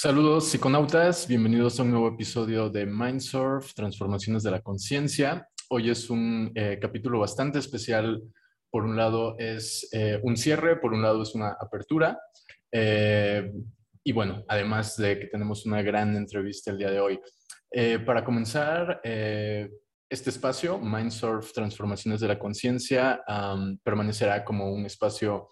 Saludos psiconautas, bienvenidos a un nuevo episodio de Mindsurf, Transformaciones de la Conciencia. Hoy es un eh, capítulo bastante especial. Por un lado es eh, un cierre, por un lado es una apertura. Eh, y bueno, además de que tenemos una gran entrevista el día de hoy. para comenzar, este espacio, Mindsurf, Transformaciones de la Conciencia, permanecerá como un espacio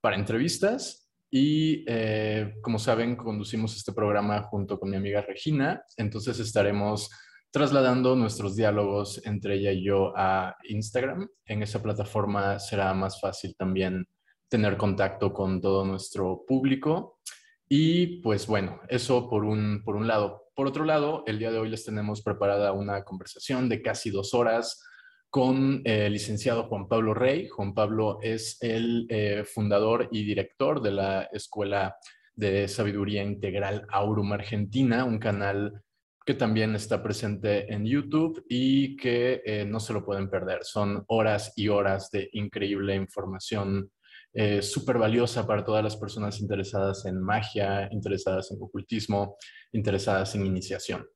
para entrevistas y eh, como saben, conducimos este programa junto con mi amiga Regina, entonces estaremos trasladando nuestros diálogos entre ella y yo a Instagram. En esa plataforma será más fácil también tener contacto con todo nuestro público. Y pues bueno, eso por un, por un lado. Por otro lado, el día de hoy les tenemos preparada una conversación de casi dos horas con el licenciado Juan Pablo Rey. Juan Pablo es el eh, fundador y director de la Escuela de Sabiduría Integral Aurum Argentina, un canal que también está presente en YouTube y que eh, no se lo pueden perder. Son horas y horas de increíble información eh, súper valiosa para todas las personas interesadas en magia, interesadas en ocultismo, interesadas en iniciación.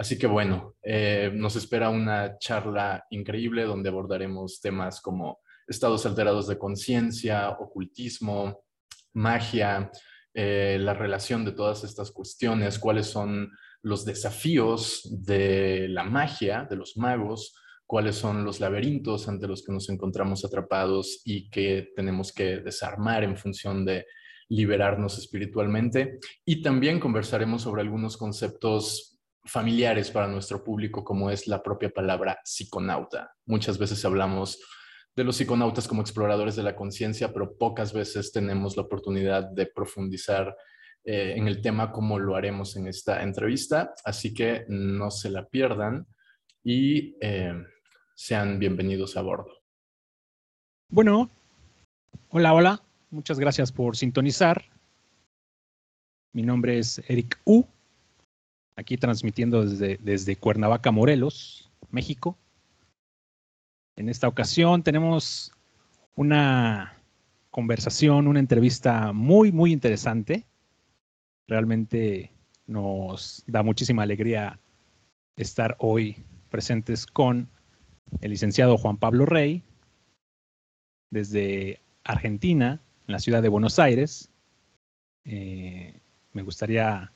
Así que bueno, eh, nos espera una charla increíble donde abordaremos temas como estados alterados de conciencia, ocultismo, magia, eh, la relación de todas estas cuestiones, cuáles son los desafíos de la magia, de los magos, cuáles son los laberintos ante los que nos encontramos atrapados y que tenemos que desarmar en función de liberarnos espiritualmente. Y también conversaremos sobre algunos conceptos familiares para nuestro público, como es la propia palabra psiconauta. Muchas veces hablamos de los psiconautas como exploradores de la conciencia, pero pocas veces tenemos la oportunidad de profundizar eh, en el tema como lo haremos en esta entrevista. Así que no se la pierdan y eh, sean bienvenidos a bordo. Bueno, hola, hola. Muchas gracias por sintonizar. Mi nombre es Eric U aquí transmitiendo desde, desde Cuernavaca, Morelos, México. En esta ocasión tenemos una conversación, una entrevista muy, muy interesante. Realmente nos da muchísima alegría estar hoy presentes con el licenciado Juan Pablo Rey, desde Argentina, en la ciudad de Buenos Aires. Eh, me gustaría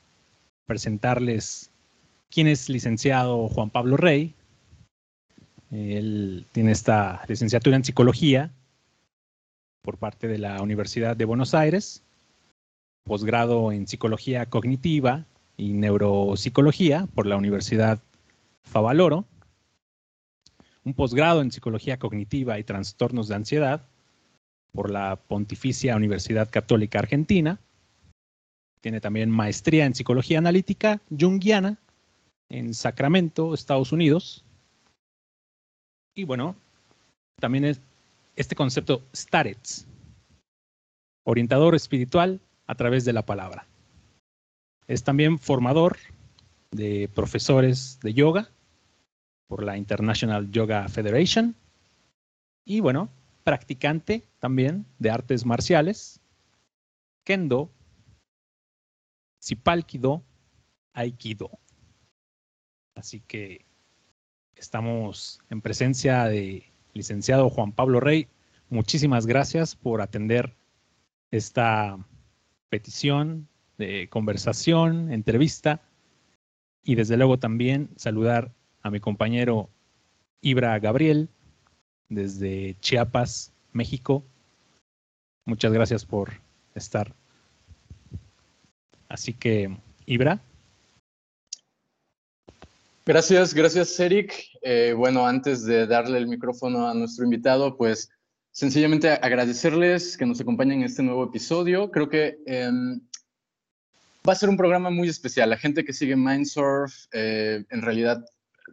presentarles quién es licenciado Juan Pablo Rey. Él tiene esta licenciatura en psicología por parte de la Universidad de Buenos Aires, posgrado en psicología cognitiva y neuropsicología por la Universidad Favaloro, un posgrado en psicología cognitiva y trastornos de ansiedad por la Pontificia Universidad Católica Argentina, tiene también maestría en psicología analítica junguiana en Sacramento, Estados Unidos. Y bueno, también es este concepto Starets, orientador espiritual a través de la palabra. Es también formador de profesores de yoga por la International Yoga Federation y bueno, practicante también de artes marciales, kendo Aikido. Así que estamos en presencia de licenciado Juan Pablo Rey. Muchísimas gracias por atender esta petición de conversación, entrevista y desde luego también saludar a mi compañero Ibra Gabriel desde Chiapas, México. Muchas gracias por estar Así que, Ibra. Gracias, gracias, Eric. Eh, bueno, antes de darle el micrófono a nuestro invitado, pues sencillamente agradecerles que nos acompañen en este nuevo episodio. Creo que em, va a ser un programa muy especial. La gente que sigue Mindsurf, eh, en realidad,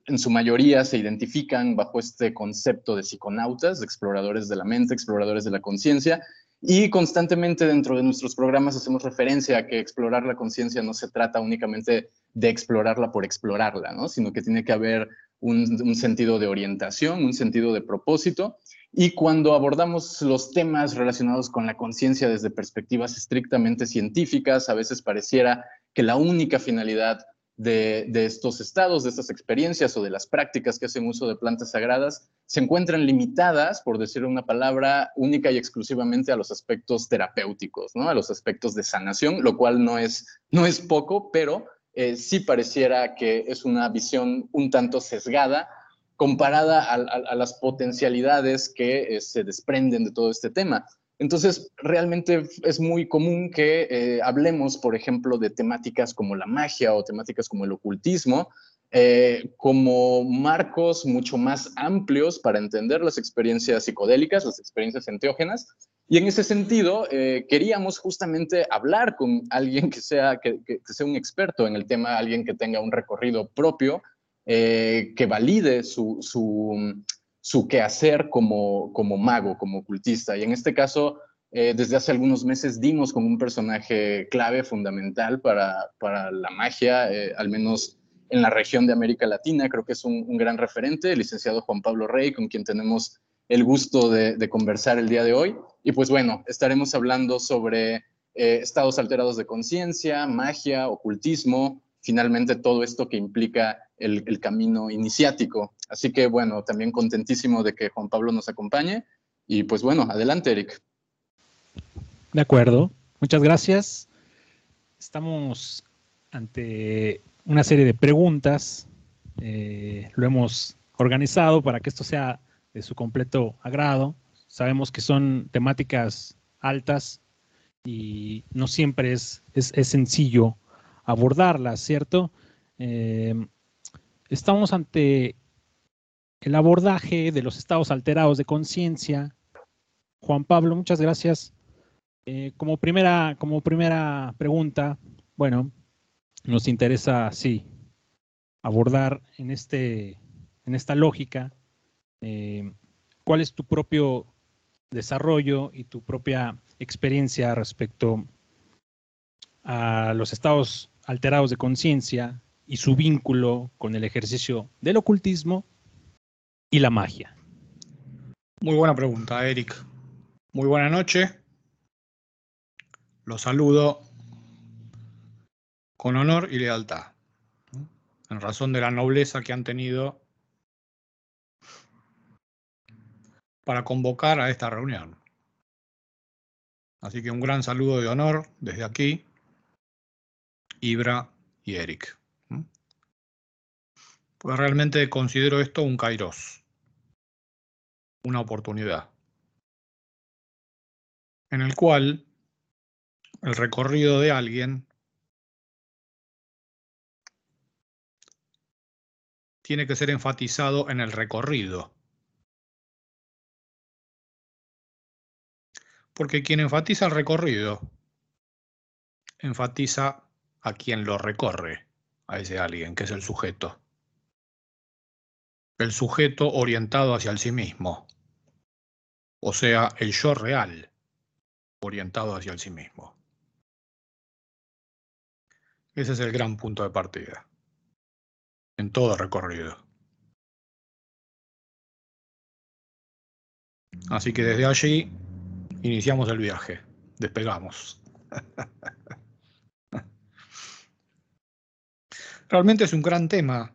en su mayoría se identifican bajo este concepto de psiconautas, exploradores de la mente, exploradores de la conciencia. Y constantemente dentro de nuestros programas hacemos referencia a que explorar la conciencia no se trata únicamente de explorarla por explorarla, ¿no? sino que tiene que haber un, sentido de orientación, un sentido de propósito. Y cuando abordamos los temas relacionados con la conciencia desde perspectivas estrictamente científicas, a veces pareciera que la única finalidad de, estos estados, de estas experiencias o de las prácticas que hacen uso de plantas sagradas se encuentran limitadas, por decir una palabra, única y exclusivamente a los aspectos terapéuticos, ¿no? a los aspectos de sanación, lo cual no es, no es poco, pero eh, sí pareciera que es una visión un tanto sesgada comparada a, las potencialidades que eh, se desprenden de todo este tema. Entonces, realmente es muy común que eh, hablemos, por ejemplo, de temáticas como la magia o temáticas como el ocultismo, eh, como marcos mucho más amplios para entender las experiencias psicodélicas, las experiencias enteógenas. Y en ese sentido, queríamos justamente hablar con alguien que sea, que sea un experto en el tema, alguien que tenga un recorrido propio eh, que valide su, su, quehacer como, como mago, como ocultista. Y en este caso, eh, desde hace algunos meses dimos con un personaje clave, fundamental para, para la magia, eh, al menos en la región de América Latina. Creo que es un, gran referente, el licenciado Juan Pablo Rey, con quien tenemos el gusto de, de conversar el día de hoy. Y pues bueno, estaremos hablando sobre estados alterados de conciencia, magia, ocultismo, finalmente todo esto que implica el, camino iniciático. Así que bueno, también contentísimo de que Juan Pablo nos acompañe. Y pues bueno, adelante, Eric. De acuerdo, muchas gracias. Estamos ante una serie de preguntas. Eh, lo hemos organizado para que esto sea de su completo agrado. Sabemos que son temáticas altas y no siempre es, es, sencillo abordarlas, ¿cierto? Eh, Estamos ante el abordaje de los estados alterados de conciencia. Juan Pablo, muchas gracias. Eh, como, primera, como primera pregunta, bueno, nos interesa, sí, abordar en, este, en esta lógica eh, cuál es tu propio desarrollo y tu propia experiencia respecto a los estados alterados de conciencia y su vínculo con el ejercicio del ocultismo y la magia? Muy buena pregunta, Eric. Muy buena noche. Los saludo con honor y lealtad, en razón de la nobleza que han tenido para convocar a esta reunión. Así que un gran saludo de honor desde aquí, Ibra y Eric. Pues realmente considero esto un kairos, una oportunidad, en el cual el recorrido de alguien tiene que ser enfatizado en el recorrido. Porque quien enfatiza el recorrido, enfatiza a quien lo recorre, a ese alguien, que es el sujeto el sujeto orientado hacia el sí mismo, o sea, el yo real orientado hacia el sí mismo. Ese es el gran punto de partida en todo recorrido. Así que desde allí iniciamos el viaje, despegamos. Realmente es un gran tema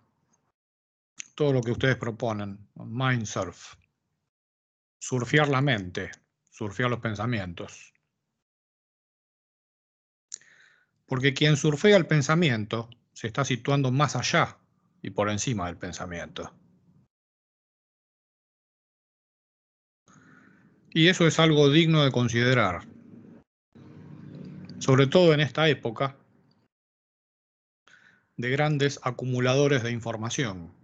todo lo que ustedes proponen, mindsurf, surfear la mente, surfear los pensamientos. Porque quien surfea el pensamiento se está situando más allá y por encima del pensamiento. Y eso es algo digno de considerar, sobre todo en esta época de grandes acumuladores de información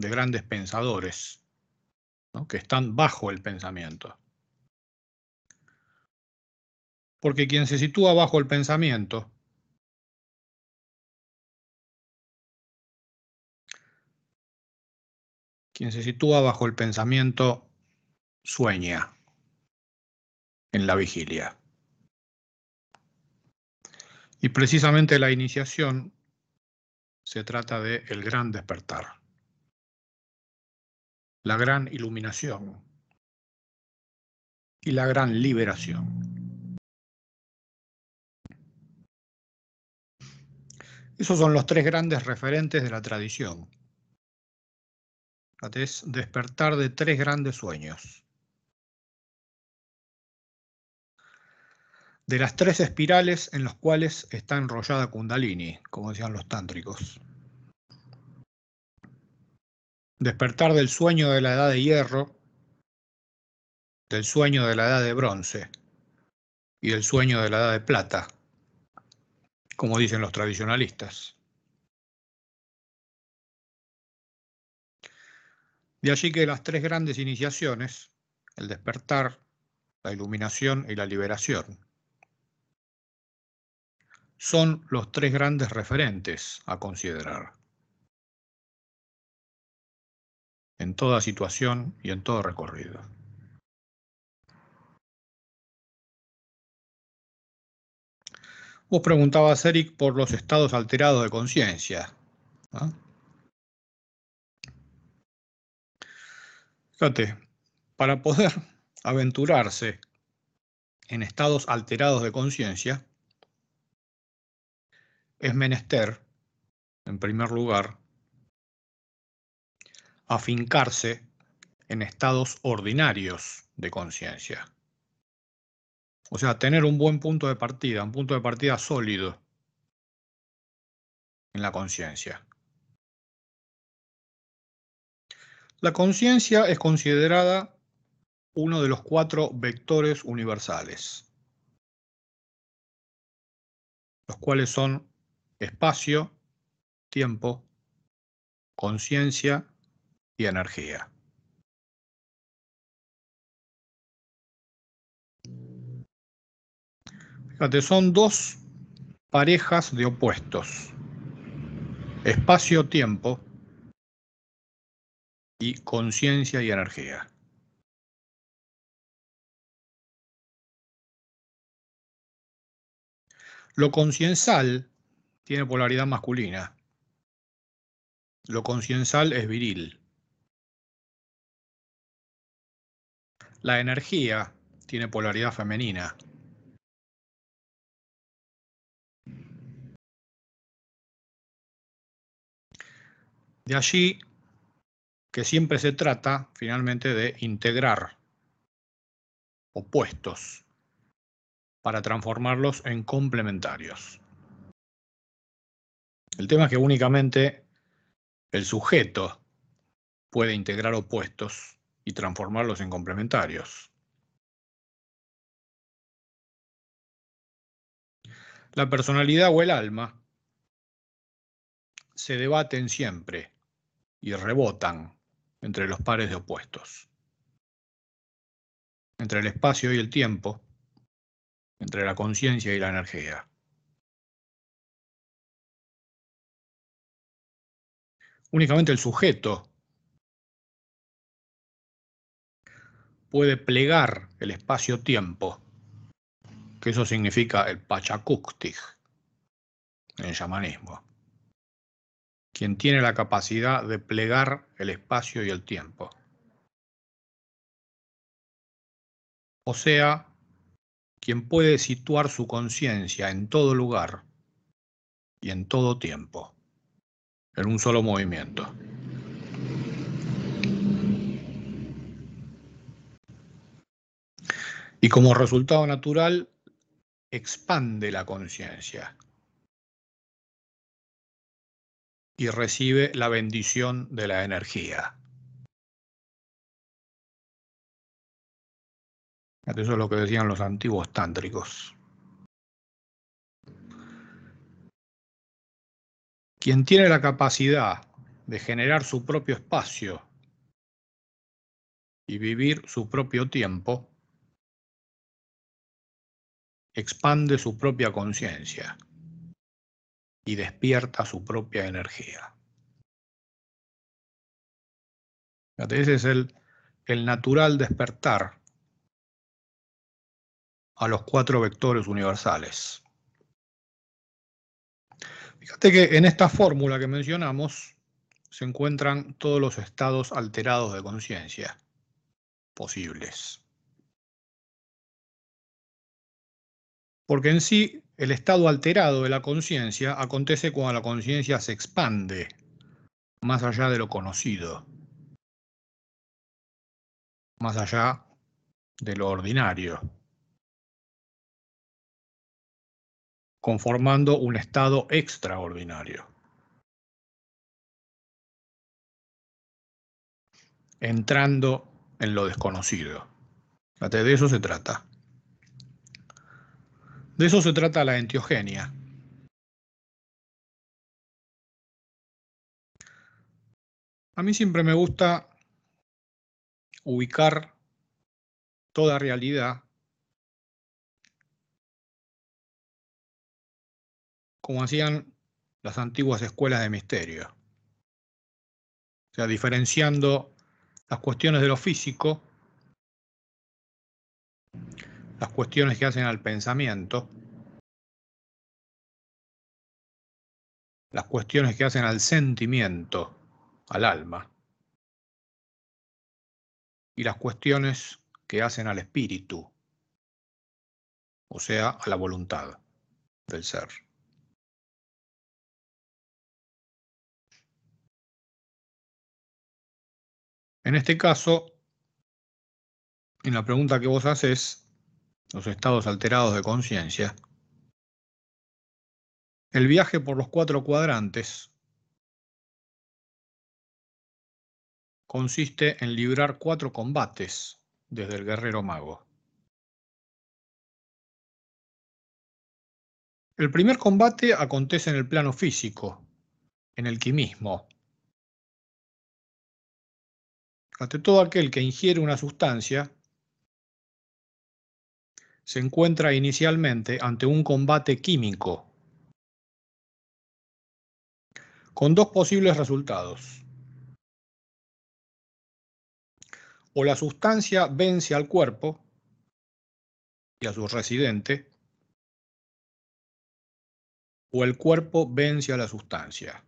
de grandes pensadores que están bajo el pensamiento. Porque quien se sitúa bajo el pensamiento quien se sitúa bajo el pensamiento sueña en la vigilia. Y precisamente la iniciación se trata de el gran despertar. La gran iluminación y la gran liberación. Esos son los tres grandes referentes de la tradición. Es despertar de tres grandes sueños. De las tres espirales en las cuales está enrollada Kundalini, como decían los tántricos. Despertar del sueño de la edad de hierro, del sueño de la edad de bronce y del sueño de la edad de plata, como dicen los tradicionalistas. De allí que las tres grandes iniciaciones, el despertar, la iluminación y la liberación, son los tres grandes referentes a considerar en toda situación y en todo recorrido. Vos preguntabas, Eric, por los estados alterados de conciencia. Fíjate, para poder aventurarse en estados alterados de conciencia, es menester, en primer lugar, afincarse en estados ordinarios de conciencia. O sea, tener un buen punto de partida, un punto de partida sólido en la conciencia. La conciencia es considerada uno de los cuatro vectores universales, los cuales son espacio, tiempo, conciencia y energía. Fíjate, son dos parejas de opuestos. Espacio-tiempo y conciencia y energía. Lo conciensal tiene polaridad masculina. Lo conciensal es viril. La energía tiene polaridad femenina. De allí que siempre se trata finalmente de integrar opuestos para transformarlos en complementarios. El tema es que únicamente el sujeto puede integrar opuestos y transformarlos en complementarios. La personalidad o el alma se debaten siempre y rebotan entre los pares de opuestos, entre el espacio y el tiempo, entre la conciencia y la energía. Únicamente el sujeto puede plegar el espacio-tiempo, que eso significa el pachacúctig en el shamanismo quien tiene la capacidad de plegar el espacio y el tiempo. O sea, quien puede situar su conciencia en todo lugar y en todo tiempo, en un solo movimiento. Y como resultado natural, expande la conciencia y recibe la bendición de la energía. Eso es lo que decían los antiguos tántricos. Quien tiene la capacidad de generar su propio espacio y vivir su propio tiempo, expande su propia conciencia y despierta su propia energía. Ese es el, el natural despertar a los cuatro vectores universales. Fíjate que en esta fórmula que mencionamos, se encuentran todos los estados alterados de conciencia posibles. Porque en sí, el estado alterado de la conciencia acontece cuando la conciencia se expande más allá de lo conocido, más allá de lo ordinario, conformando un estado extraordinario. entrando en lo desconocido. De eso se trata. De eso se trata la entiogenia. A mí siempre me gusta ubicar toda realidad como hacían las antiguas escuelas de misterio. O sea, diferenciando las cuestiones de lo físico, las cuestiones que hacen al pensamiento, las cuestiones que hacen al sentimiento, al alma, y las cuestiones que hacen al espíritu, o sea, a la voluntad del ser. En este caso, en la pregunta que vos haces, los estados alterados de conciencia, el viaje por los cuatro cuadrantes consiste en librar cuatro combates desde el guerrero mago. El primer combate acontece en el plano físico, en el quimismo, ante todo aquel que ingiere una sustancia se encuentra inicialmente ante un combate químico con dos posibles resultados. O la sustancia vence al cuerpo y a su residente, o el cuerpo vence a la sustancia.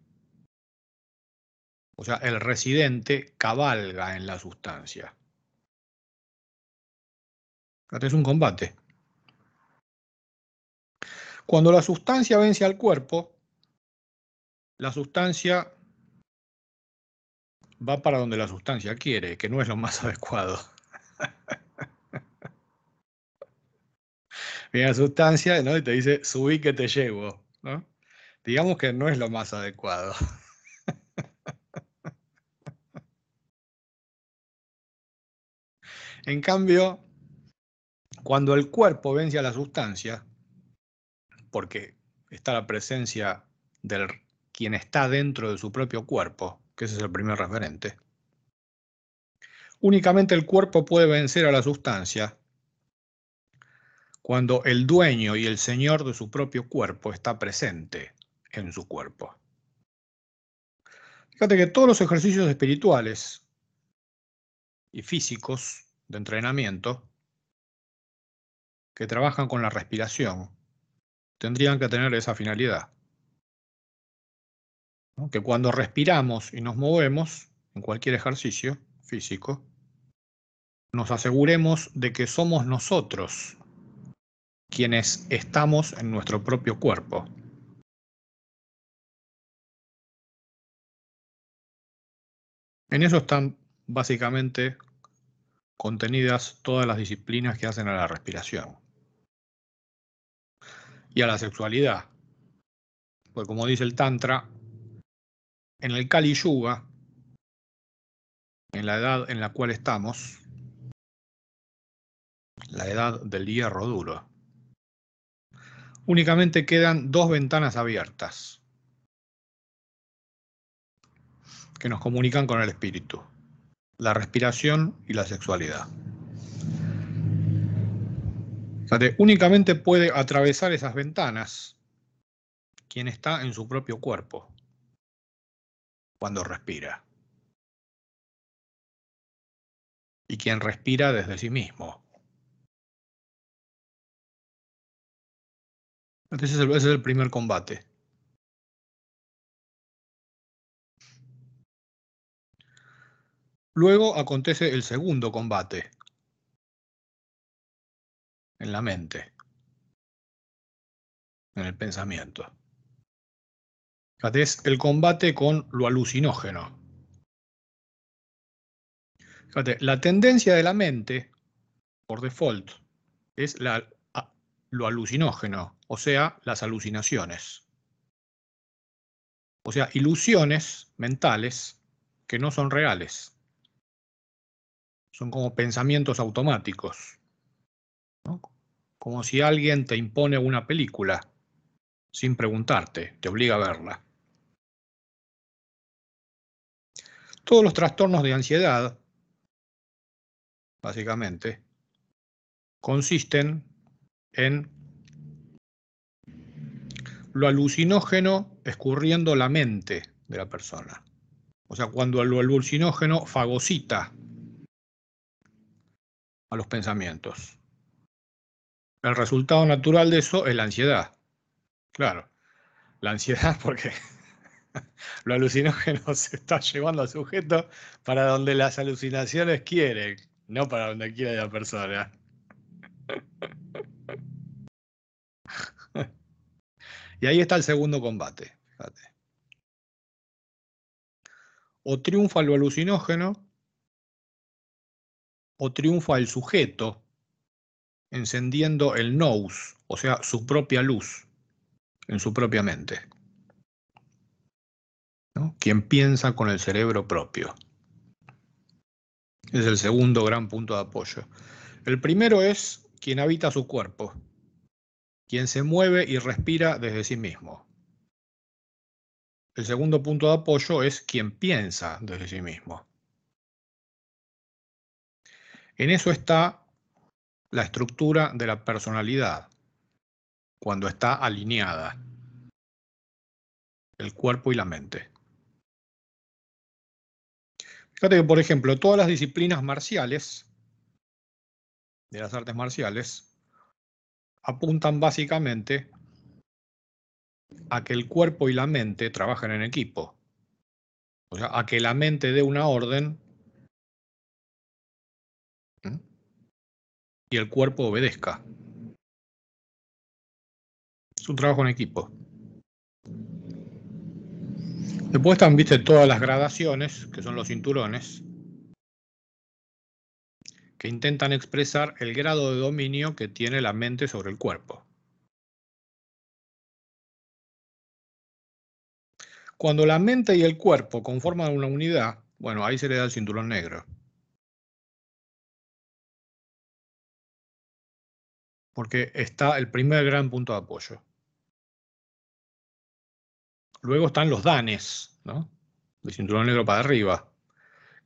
O sea, el residente cabalga en la sustancia. Este es un combate. Cuando la sustancia vence al cuerpo, la sustancia va para donde la sustancia quiere, que no es lo más adecuado. Viene la sustancia y te dice, subí que te llevo. Digamos que no es lo más adecuado. En cambio, cuando el cuerpo vence a la sustancia, porque está la presencia del quien está dentro de su propio cuerpo, que ese es el primer referente, únicamente el cuerpo puede vencer a la sustancia cuando el dueño y el señor de su propio cuerpo está presente en su cuerpo. Fíjate que todos los ejercicios espirituales y físicos de entrenamiento que trabajan con la respiración tendrían que tener esa finalidad. Que cuando respiramos y nos movemos en cualquier ejercicio físico, nos aseguremos de que somos nosotros quienes estamos en nuestro propio cuerpo. En eso están básicamente contenidas todas las disciplinas que hacen a la respiración y a la sexualidad. Pues como dice el Tantra, en el Kali Yuga, en la edad en la cual estamos, la edad del hierro duro, únicamente quedan dos ventanas abiertas que nos comunican con el espíritu la respiración y la sexualidad. Únicamente puede atravesar esas ventanas quien está en su propio cuerpo cuando respira. Y quien respira desde sí mismo. Ese ese es el primer combate. Luego acontece el segundo combate en la mente, en el pensamiento. Es el combate con lo alucinógeno. Fíjate, la tendencia de la mente, por default, es lo alucinógeno, o sea, las alucinaciones. O sea, ilusiones mentales que no son reales. Son como pensamientos automáticos. Como si alguien te impone una película sin preguntarte, te obliga a verla. Todos los trastornos de ansiedad, básicamente, consisten en lo alucinógeno escurriendo la mente de la persona. O sea, cuando lo alucinógeno fagocita a los pensamientos. El resultado natural de eso es la ansiedad. Claro, la ansiedad porque lo alucinógeno se está llevando al sujeto para donde las alucinaciones quieren, no para donde quiere la persona. y ahí está el segundo combate. O triunfa lo alucinógeno, o triunfa el sujeto encendiendo el nous, o sea, su propia luz en su propia mente. Quien piensa con el cerebro propio. Es el segundo gran punto de apoyo. El primero es quien habita su cuerpo, quien se mueve y respira desde sí mismo. El segundo punto de apoyo es quien piensa desde sí mismo. En eso está la estructura de la personalidad, cuando está alineada el cuerpo y la mente. Fíjate que, por ejemplo, todas las disciplinas marciales, de las artes marciales, apuntan básicamente a que el cuerpo y la mente trabajen en equipo. O sea, a que la mente dé una orden y el cuerpo obedezca. Es un trabajo en equipo. Después están, viste, todas las gradaciones, que son los cinturones, que intentan expresar el grado de dominio que tiene la mente sobre el cuerpo. Cuando la mente y el cuerpo conforman una unidad, bueno, ahí se le da el cinturón negro. Porque está el primer gran punto de apoyo. Luego están los danes, ¿no? De cinturón negro para arriba,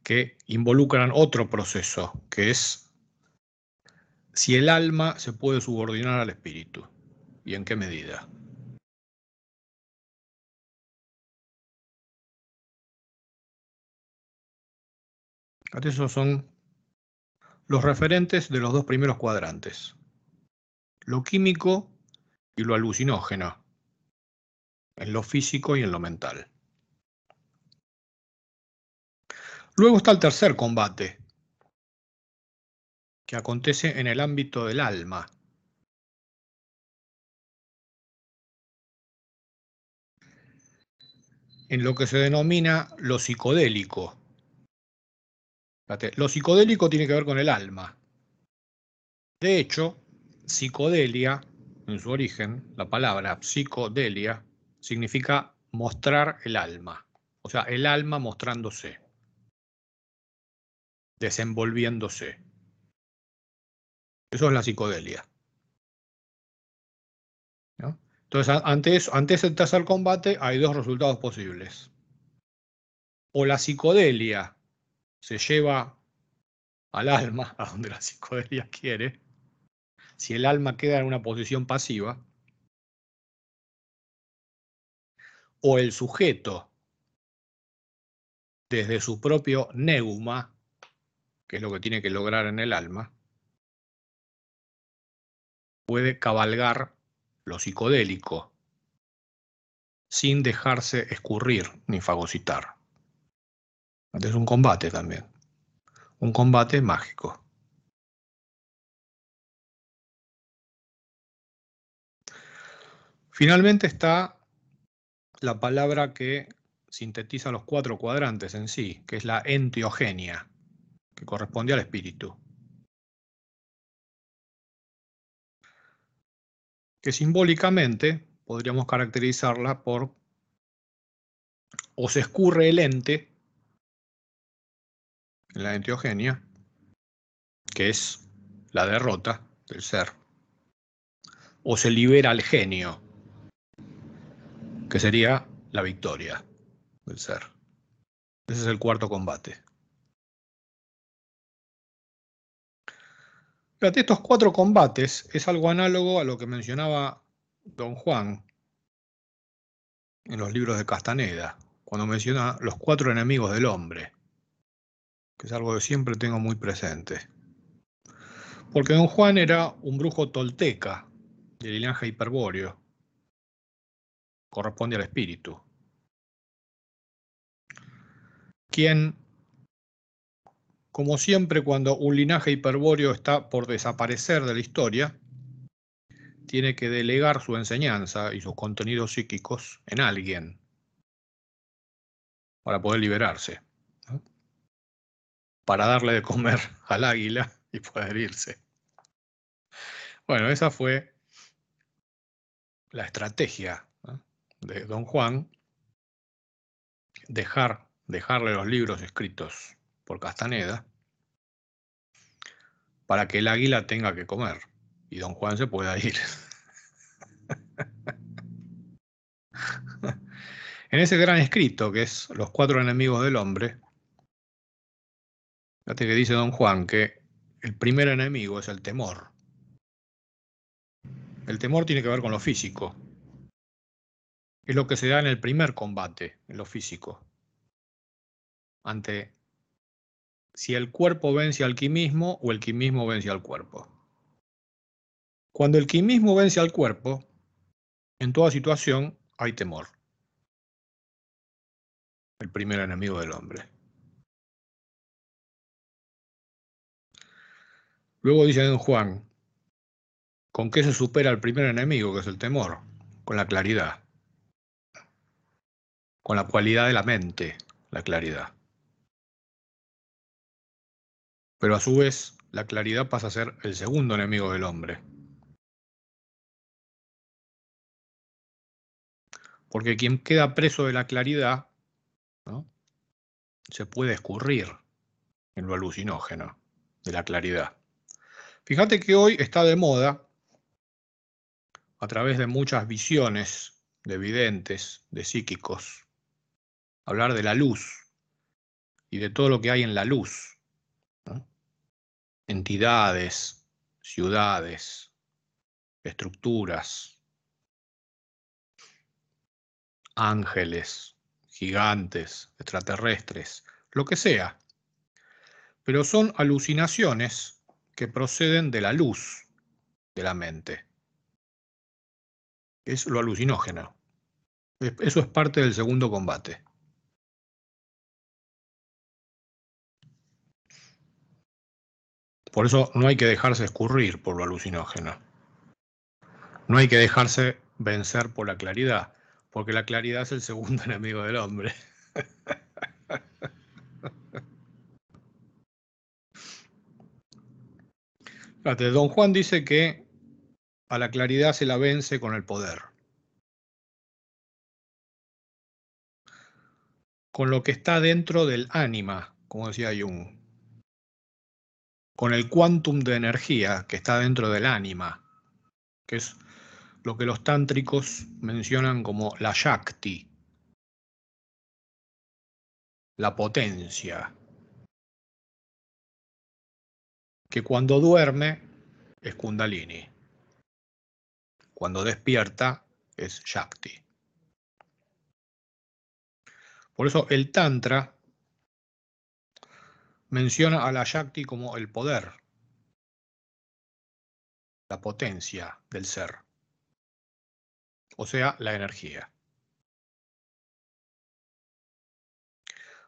que involucran otro proceso, que es si el alma se puede subordinar al espíritu y en qué medida. Esos son los referentes de los dos primeros cuadrantes. Lo químico y lo alucinógeno en lo físico y en lo mental. Luego está el tercer combate, que acontece en el ámbito del alma. En lo que se denomina lo psicodélico. Lo psicodélico tiene que ver con el alma. De hecho, psicodelia, en su origen, la palabra psicodelia, significa mostrar el alma, o sea, el alma mostrándose, desenvolviéndose. Eso es la psicodelia. Entonces, antes, antes de tercer combate hay dos resultados posibles. O la psicodelia se lleva al alma a donde la psicodelia quiere, si el alma queda en una posición pasiva, o el sujeto desde su propio neuma, que es lo que tiene que lograr en el alma, puede cabalgar lo psicodélico sin dejarse escurrir ni fagocitar. Es un combate también. un combate mágico. Finalmente está la palabra que sintetiza los cuatro cuadrantes en sí, que es la enteogenia, que corresponde al espíritu. Que simbólicamente podríamos caracterizarla por o se escurre el ente en la enteogenia, que es la derrota del ser, o se libera el genio, que sería la victoria del ser. Ese es el cuarto combate. Fíjate, estos cuatro combates es algo análogo a lo que mencionaba don Juan en los libros de Castaneda, cuando menciona los cuatro enemigos del hombre, que es algo que siempre tengo muy presente. Porque don Juan era un brujo tolteca de linaje hiperbóreo, corresponde al espíritu. Quien, como siempre cuando un linaje hiperbóreo está por desaparecer de la historia, tiene que delegar su enseñanza y sus contenidos psíquicos en alguien para poder liberarse, para darle de comer al águila y poder irse. Bueno, esa fue la estrategia de don Juan, dejar, dejarle los libros escritos por Castaneda para que el águila tenga que comer y don Juan se pueda ir. en ese gran escrito que es Los cuatro enemigos del hombre, fíjate que dice don Juan que el primer enemigo es el temor. El temor tiene que ver con lo físico, es lo que se da en el primer combate, en lo físico. Ante si el cuerpo vence al quimismo o el quimismo vence al cuerpo. Cuando el quimismo vence al cuerpo, en toda situación hay temor. El primer enemigo del hombre. Luego dice don Juan, ¿con qué se supera el primer enemigo, que es el temor? Con la claridad con la cualidad de la mente, la claridad. Pero a su vez, la claridad pasa a ser el segundo enemigo del hombre. Porque quien queda preso de la claridad se puede escurrir en lo alucinógeno de la claridad. Fíjate que hoy está de moda, a través de muchas visiones de videntes, de psíquicos, hablar de la luz y de todo lo que hay en la luz. Entidades, ciudades, estructuras, ángeles, gigantes, extraterrestres, lo que sea. Pero son alucinaciones que proceden de la luz de la mente. Es lo alucinógeno. Eso es parte del segundo combate. Por eso no hay que dejarse escurrir por lo alucinógeno. No hay que dejarse vencer por la claridad, porque la claridad es el segundo enemigo del hombre. don Juan dice que a la claridad se la vence con el poder. Con lo que está dentro del ánima, como decía Jung con el quantum de energía que está dentro del ánima, que es lo que los tántricos mencionan como la Shakti, la potencia, que cuando duerme es Kundalini, cuando despierta es Shakti. Por eso el Tantra menciona a la Shakti como el poder, la potencia del ser, o sea, la energía.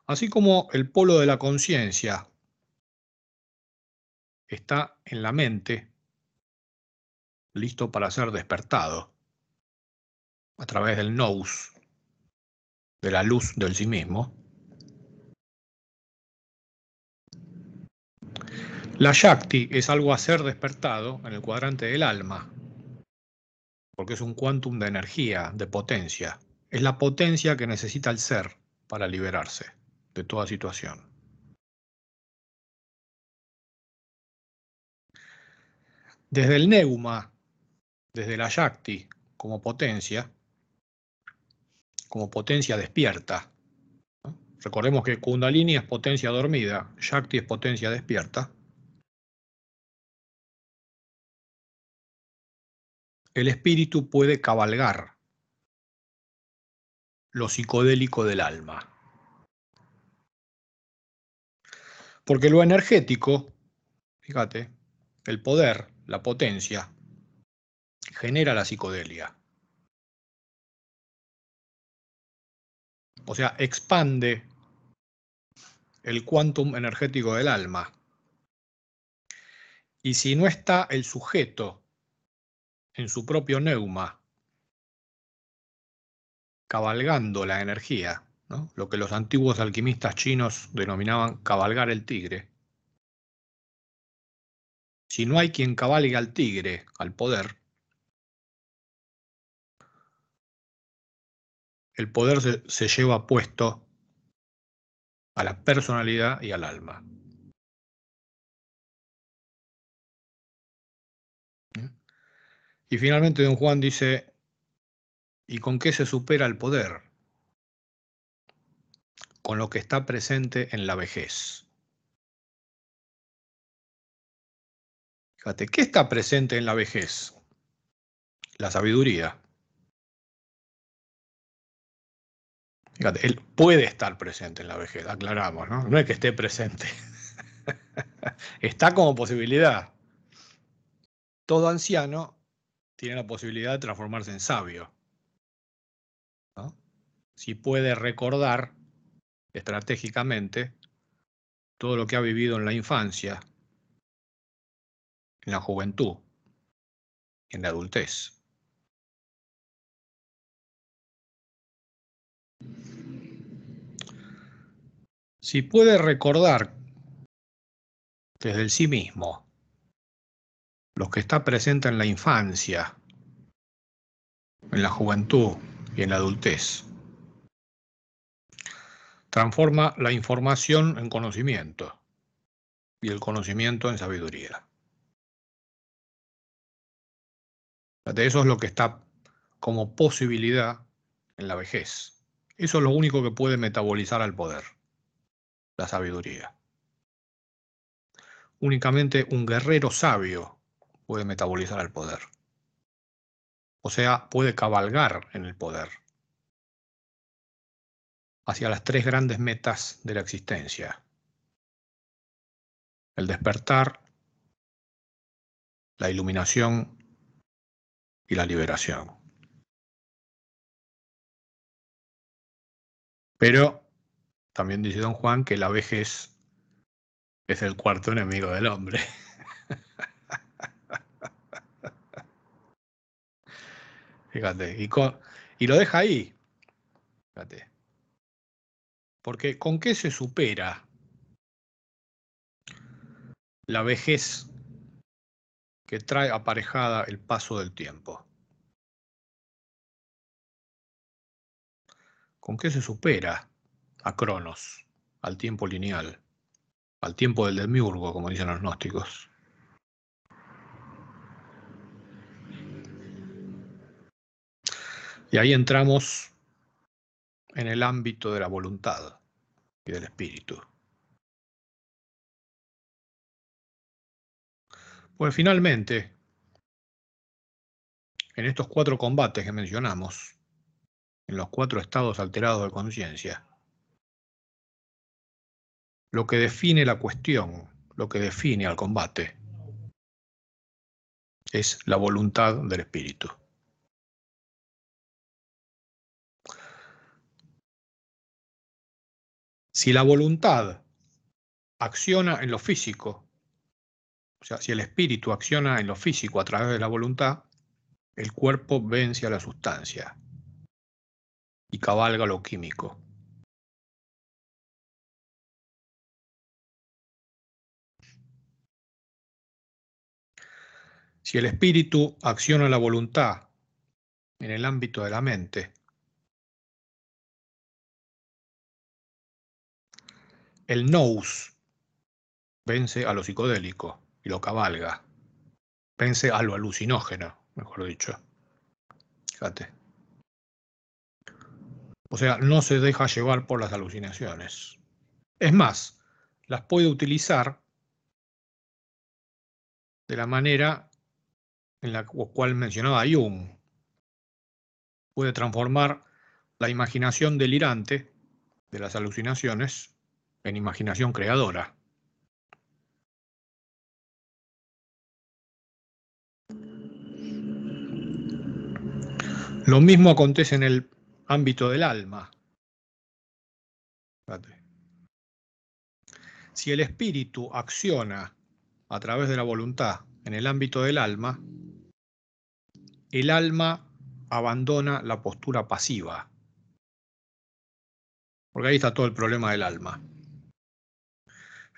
Así como el polo de la conciencia está en la mente, listo para ser despertado a través del nous, de la luz del sí mismo. La Shakti es algo a ser despertado en el cuadrante del alma, porque es un quantum de energía, de potencia. Es la potencia que necesita el ser para liberarse de toda situación. Desde el neuma, desde la Shakti como potencia, como potencia despierta. Recordemos que Kundalini es potencia dormida, Shakti es potencia despierta. El espíritu puede cabalgar lo psicodélico del alma. Porque lo energético, fíjate, el poder, la potencia, genera la psicodelia. O sea, expande el quantum energético del alma. Y si no está el sujeto en su propio neuma, cabalgando la energía, lo que los antiguos alquimistas chinos denominaban cabalgar el tigre. Si no hay quien cabalgue al tigre, al poder, el poder se, se lleva puesto a la personalidad y al alma. Y finalmente don Juan dice, ¿y con qué se supera el poder? Con lo que está presente en la vejez. Fíjate, ¿qué está presente en la vejez? La sabiduría. Fíjate, él puede estar presente en la vejez, aclaramos, ¿no? No es que esté presente. está como posibilidad. Todo anciano tiene la posibilidad de transformarse en sabio. Si puede recordar estratégicamente todo lo que ha vivido en la infancia, en la juventud, en la adultez. Si puede recordar desde el sí mismo lo que está presente en la infancia, en la juventud y en la adultez. Transforma la información en conocimiento y el conocimiento en sabiduría. Eso es lo que está como posibilidad en la vejez. Eso es lo único que puede metabolizar al poder, la sabiduría. Únicamente un guerrero sabio puede metabolizar el poder. O sea, puede cabalgar en el poder hacia las tres grandes metas de la existencia. El despertar, la iluminación y la liberación. Pero también dice don Juan que la vejez es el cuarto enemigo del hombre. Fíjate, y, lo deja ahí. Fíjate. Porque ¿con qué se supera la vejez que trae aparejada el paso del tiempo? ¿Con qué se supera a Cronos, al tiempo lineal, al tiempo del demiurgo, como dicen los gnósticos? Y ahí entramos en el ámbito de la voluntad y del espíritu. Pues finalmente, en estos cuatro combates que mencionamos, en los cuatro estados alterados de conciencia, lo que define la cuestión, lo que define al combate, es la voluntad del espíritu. Si la voluntad acciona en lo físico, O sea, si el espíritu acciona en lo físico a través de la voluntad, el cuerpo vence a la sustancia y cabalga lo químico. Si el espíritu acciona la voluntad en el ámbito de la mente, el nous vence a lo psicodélico y lo cabalga. Vence a lo alucinógeno, mejor dicho. Fíjate. O sea, no se deja llevar por las alucinaciones. Es más, las puede utilizar de la manera en la cual mencionaba Jung. Puede transformar la imaginación delirante de las alucinaciones en imaginación creadora. Lo mismo acontece en el ámbito del alma. Si el espíritu acciona a través de la voluntad en el ámbito del alma, el alma abandona la postura pasiva. Porque ahí está todo el problema del alma.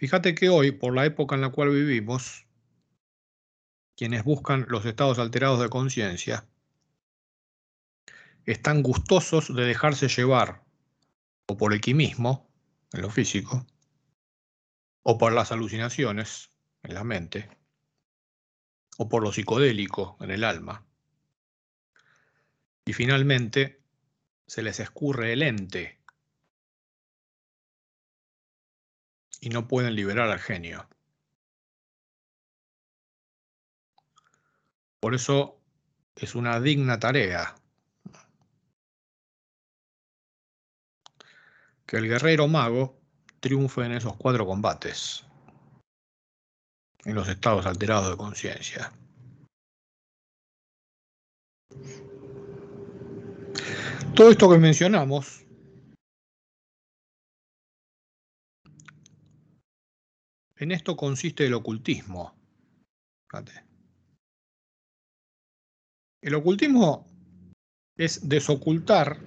Fíjate que hoy, por la época en la cual vivimos, quienes buscan los estados alterados de conciencia están gustosos de dejarse llevar o por el quimismo, en lo físico, o por las alucinaciones, en la mente, o por lo psicodélico, en el alma. Y finalmente se les escurre el ente y no pueden liberar al genio. Por eso es una digna tarea que el guerrero mago triunfe en esos cuatro combates, en los estados alterados de conciencia. Todo esto que mencionamos en esto consiste el ocultismo. El ocultismo es desocultar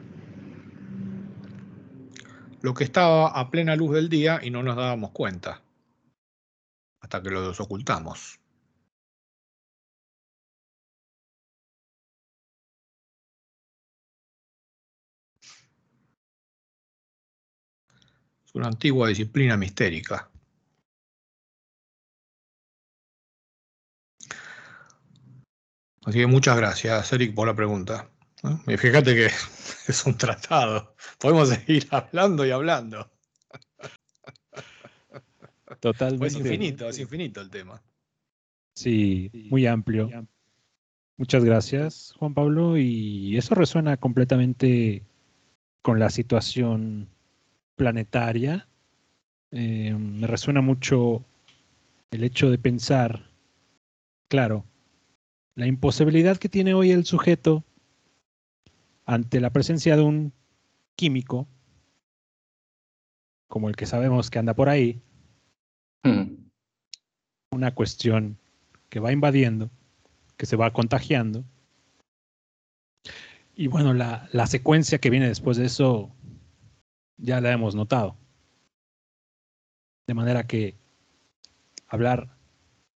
lo que estaba a plena luz del día y no nos dábamos cuenta, hasta que lo desocultamos. Es una antigua disciplina mistérica. Así que muchas gracias, Eric, por la pregunta. Y fíjate que es un tratado. Podemos seguir hablando y hablando. Totalmente. Es infinito, es infinito el tema. Sí, muy amplio. Muchas gracias, Juan Pablo. Y eso resuena completamente con la situación planetaria. Eh, me resuena mucho el hecho de pensar, claro, la imposibilidad que tiene hoy el sujeto ante la presencia de un químico, como el que sabemos que anda por ahí, hmm. una cuestión que va invadiendo, que se va contagiando. Y bueno, la, la secuencia que viene después de eso ya la hemos notado. De manera que hablar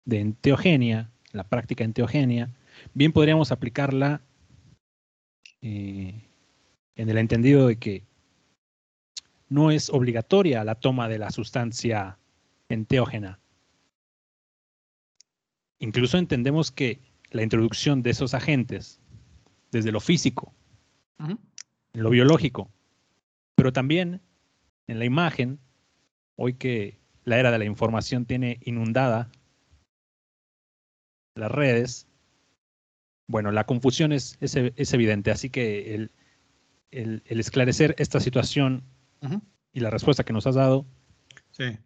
de enteogenia, la práctica enteogenia, bien podríamos aplicarla eh, en el entendido de que no es obligatoria la toma de la sustancia enteógena. Incluso entendemos que la introducción de esos agentes desde lo físico, en lo biológico, pero también en la imagen, hoy que la era de la información tiene inundada las redes, bueno, la confusión es, es, evidente, así que el, el, esclarecer esta situación y la respuesta que nos has dado sí.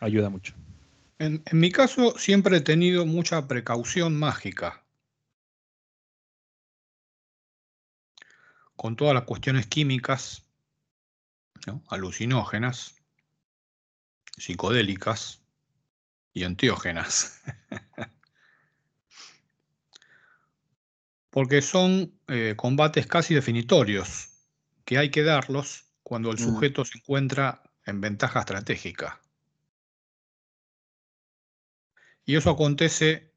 ayuda mucho. En, en, mi caso siempre he tenido mucha precaución mágica con todas las cuestiones químicas, alucinógenas, psicodélicas, y enteógenas. Porque son eh, combates casi definitorios, que hay que darlos cuando el mm. sujeto se encuentra en ventaja estratégica. Y eso acontece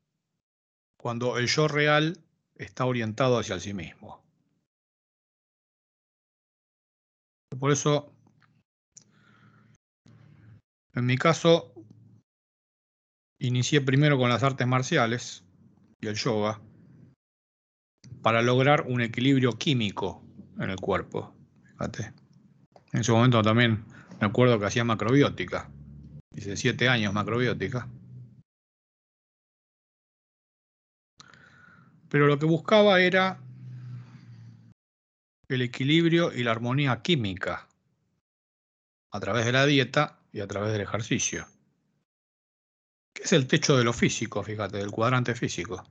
cuando el yo real está orientado hacia sí mismo. Por eso, en mi caso, inicié primero con las artes marciales y el yoga para lograr un equilibrio químico en el cuerpo. Fíjate. En ese momento también me acuerdo que hacía macrobiótica. Hice siete años macrobiótica. Pero lo que buscaba era el equilibrio y la armonía química a través de la dieta y a través del ejercicio. Que es el techo de lo físico, fíjate, del cuadrante físico.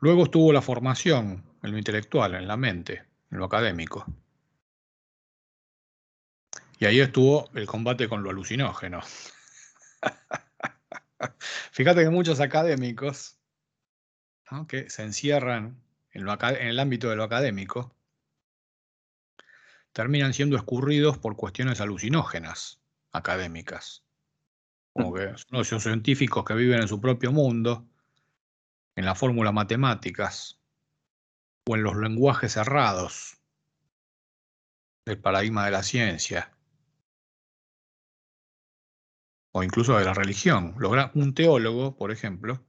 Luego estuvo la formación en lo intelectual, en la mente, en lo académico. Y ahí estuvo el combate con lo alucinógeno. Fíjate que muchos académicos que se encierran en, en el ámbito de lo académico terminan siendo escurridos por cuestiones alucinógenas académicas. Como que son los científicos que viven en su propio mundo, en las fórmulas matemáticas o en los lenguajes cerrados del paradigma de la ciencia o incluso de la religión. Un teólogo, por ejemplo,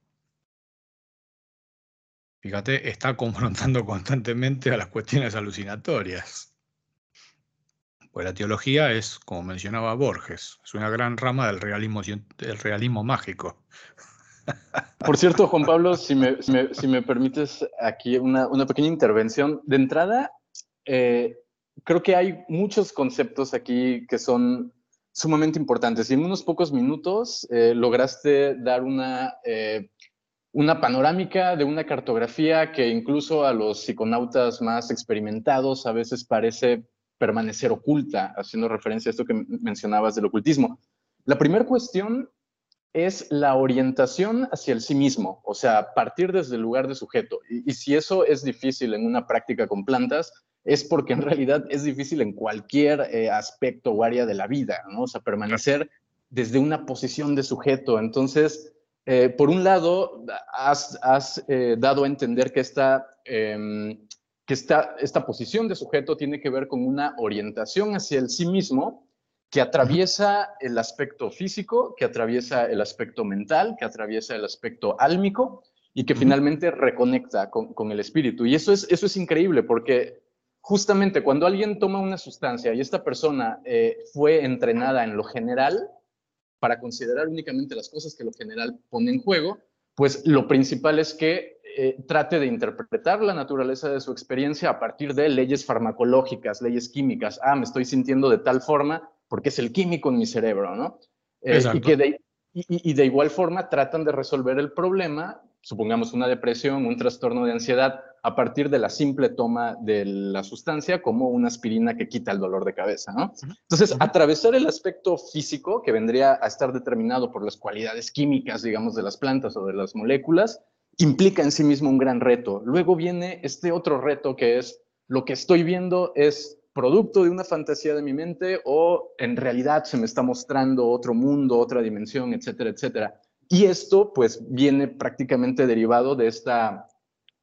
fíjate, está confrontando constantemente a las cuestiones alucinatorias. Pues la teología es, como mencionaba Borges, es una gran rama del realismo, del realismo mágico. Por cierto, Juan Pablo, si me, permites aquí una, pequeña intervención. De entrada, eh, creo que hay muchos conceptos aquí que son sumamente importantes y en unos pocos minutos eh, lograste dar una, eh, una panorámica de una cartografía que incluso a los psiconautas más experimentados a veces parece permanecer oculta, haciendo referencia a esto que mencionabas del ocultismo. La primera cuestión es la orientación hacia el sí mismo, o sea, partir desde el lugar de sujeto. Y, si eso es difícil en una práctica con plantas, es porque en realidad es difícil en cualquier eh, aspecto o área de la vida, ¿no? O sea, permanecer desde una posición de sujeto. Entonces, eh, por un lado, has, eh, dado a entender que esta, em, que esta, esta posición de sujeto tiene que ver con una orientación hacia el sí mismo que atraviesa el aspecto físico, que atraviesa el aspecto mental, que atraviesa el aspecto álmico y que finalmente reconecta con, el espíritu. Y eso es, eso es increíble porque justamente cuando alguien toma una sustancia y esta persona eh, fue entrenada en lo general para considerar únicamente las cosas que lo general pone en juego, pues lo principal es que eh, trate de interpretar la naturaleza de su experiencia a partir de leyes farmacológicas, leyes químicas. Ah, me estoy sintiendo de tal forma, porque es el químico en mi cerebro, ¿no? Eh, y, que de, y, de igual forma tratan de resolver el problema, supongamos una depresión, un trastorno de ansiedad, a partir de la simple toma de la sustancia como una aspirina que quita el dolor de cabeza, ¿no? Entonces, atravesar el aspecto físico, que vendría a estar determinado por las cualidades químicas, digamos, de las plantas o de las moléculas, implica en sí mismo un gran reto. Luego viene este otro reto que es, lo que estoy viendo es producto de una fantasía de mi mente o en realidad se me está mostrando otro mundo, otra dimensión, etcétera, etcétera. Y esto pues viene prácticamente derivado de esta,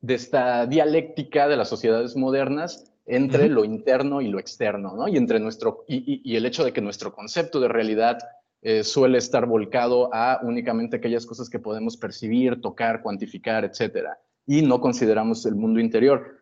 de esta dialéctica de las sociedades modernas entre lo interno y lo externo, ¿no? Y, entre nuestro, y, el hecho de que nuestro concepto de realidad eh, suele estar volcado a únicamente aquellas cosas que podemos percibir, tocar, cuantificar, etcétera, y no consideramos el mundo interior.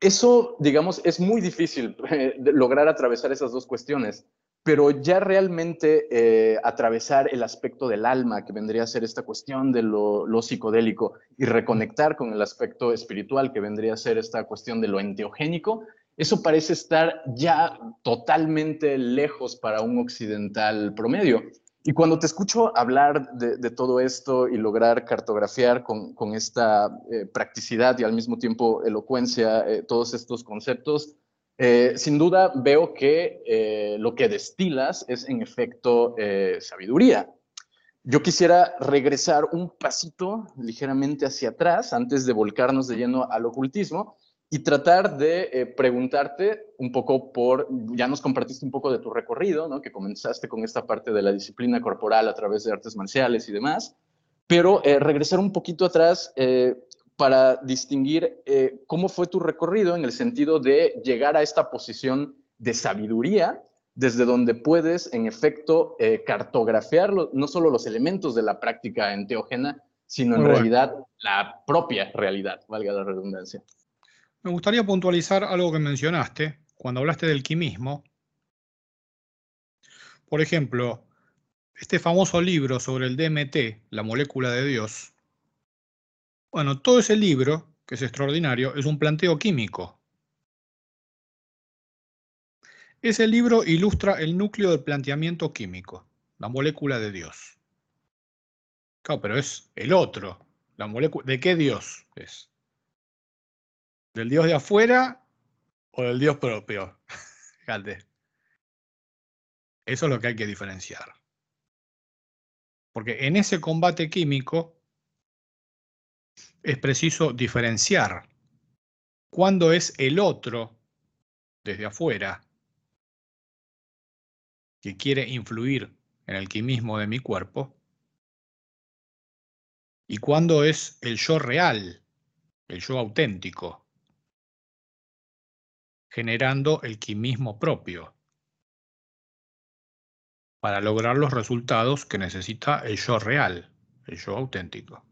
Eso, digamos, es muy difícil eh, lograr atravesar esas dos cuestiones, pero ya realmente eh, atravesar el aspecto del alma, que vendría a ser esta cuestión de lo, psicodélico, y reconectar con el aspecto espiritual, que vendría a ser esta cuestión de lo enteogénico, eso parece estar ya totalmente lejos para un occidental promedio. Y cuando te escucho hablar de, todo esto y lograr cartografiar con, esta eh, practicidad y al mismo tiempo elocuencia eh, todos estos conceptos, Eh, sin duda veo que lo que destilas es en efecto sabiduría. Yo quisiera regresar un pasito ligeramente hacia atrás antes de volcarnos de lleno al ocultismo y tratar de preguntarte un poco por, ya nos compartiste un poco de tu recorrido, ¿no? que comenzaste con esta parte de la disciplina corporal a través de artes marciales y demás, pero regresar un poquito atrás para distinguir eh, cómo fue tu recorrido en el sentido de llegar a esta posición de sabiduría, desde donde puedes, en efecto, eh, cartografiar no solo los elementos de la práctica enteógena, sino en realidad la propia realidad, valga la redundancia. Me gustaría puntualizar algo que mencionaste cuando hablaste del quimismo. Por ejemplo, este famoso libro sobre el DMT, la molécula de Dios, bueno, todo ese libro, que es extraordinario, es un planteo químico. Ese libro ilustra el núcleo del planteamiento químico, la molécula de Dios. Claro, pero es el otro. La molécula, ¿De qué Dios es? ¿Del Dios de afuera o del Dios propio? Fíjate. Eso es lo que hay que diferenciar. Porque en ese combate químico es preciso diferenciar cuándo es el otro desde afuera que quiere influir en el quimismo de mi cuerpo y cuándo es el yo real, el yo auténtico, generando el quimismo propio para lograr los resultados que necesita el yo real, el yo auténtico.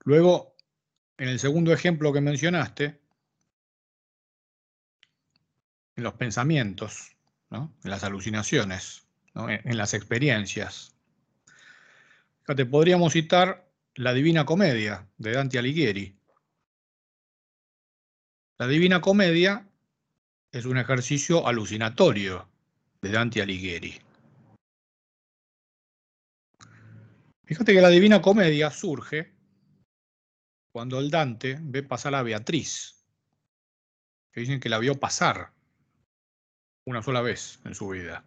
Luego, en el segundo ejemplo que mencionaste, en los pensamientos, en las alucinaciones, en, las experiencias. Te podríamos citar la Divina Comedia de Dante Alighieri. La Divina Comedia es un ejercicio alucinatorio de Dante Alighieri. Fíjate que la Divina Comedia surge cuando el Dante ve pasar a Beatriz, que dicen que la vio pasar una sola vez en su vida.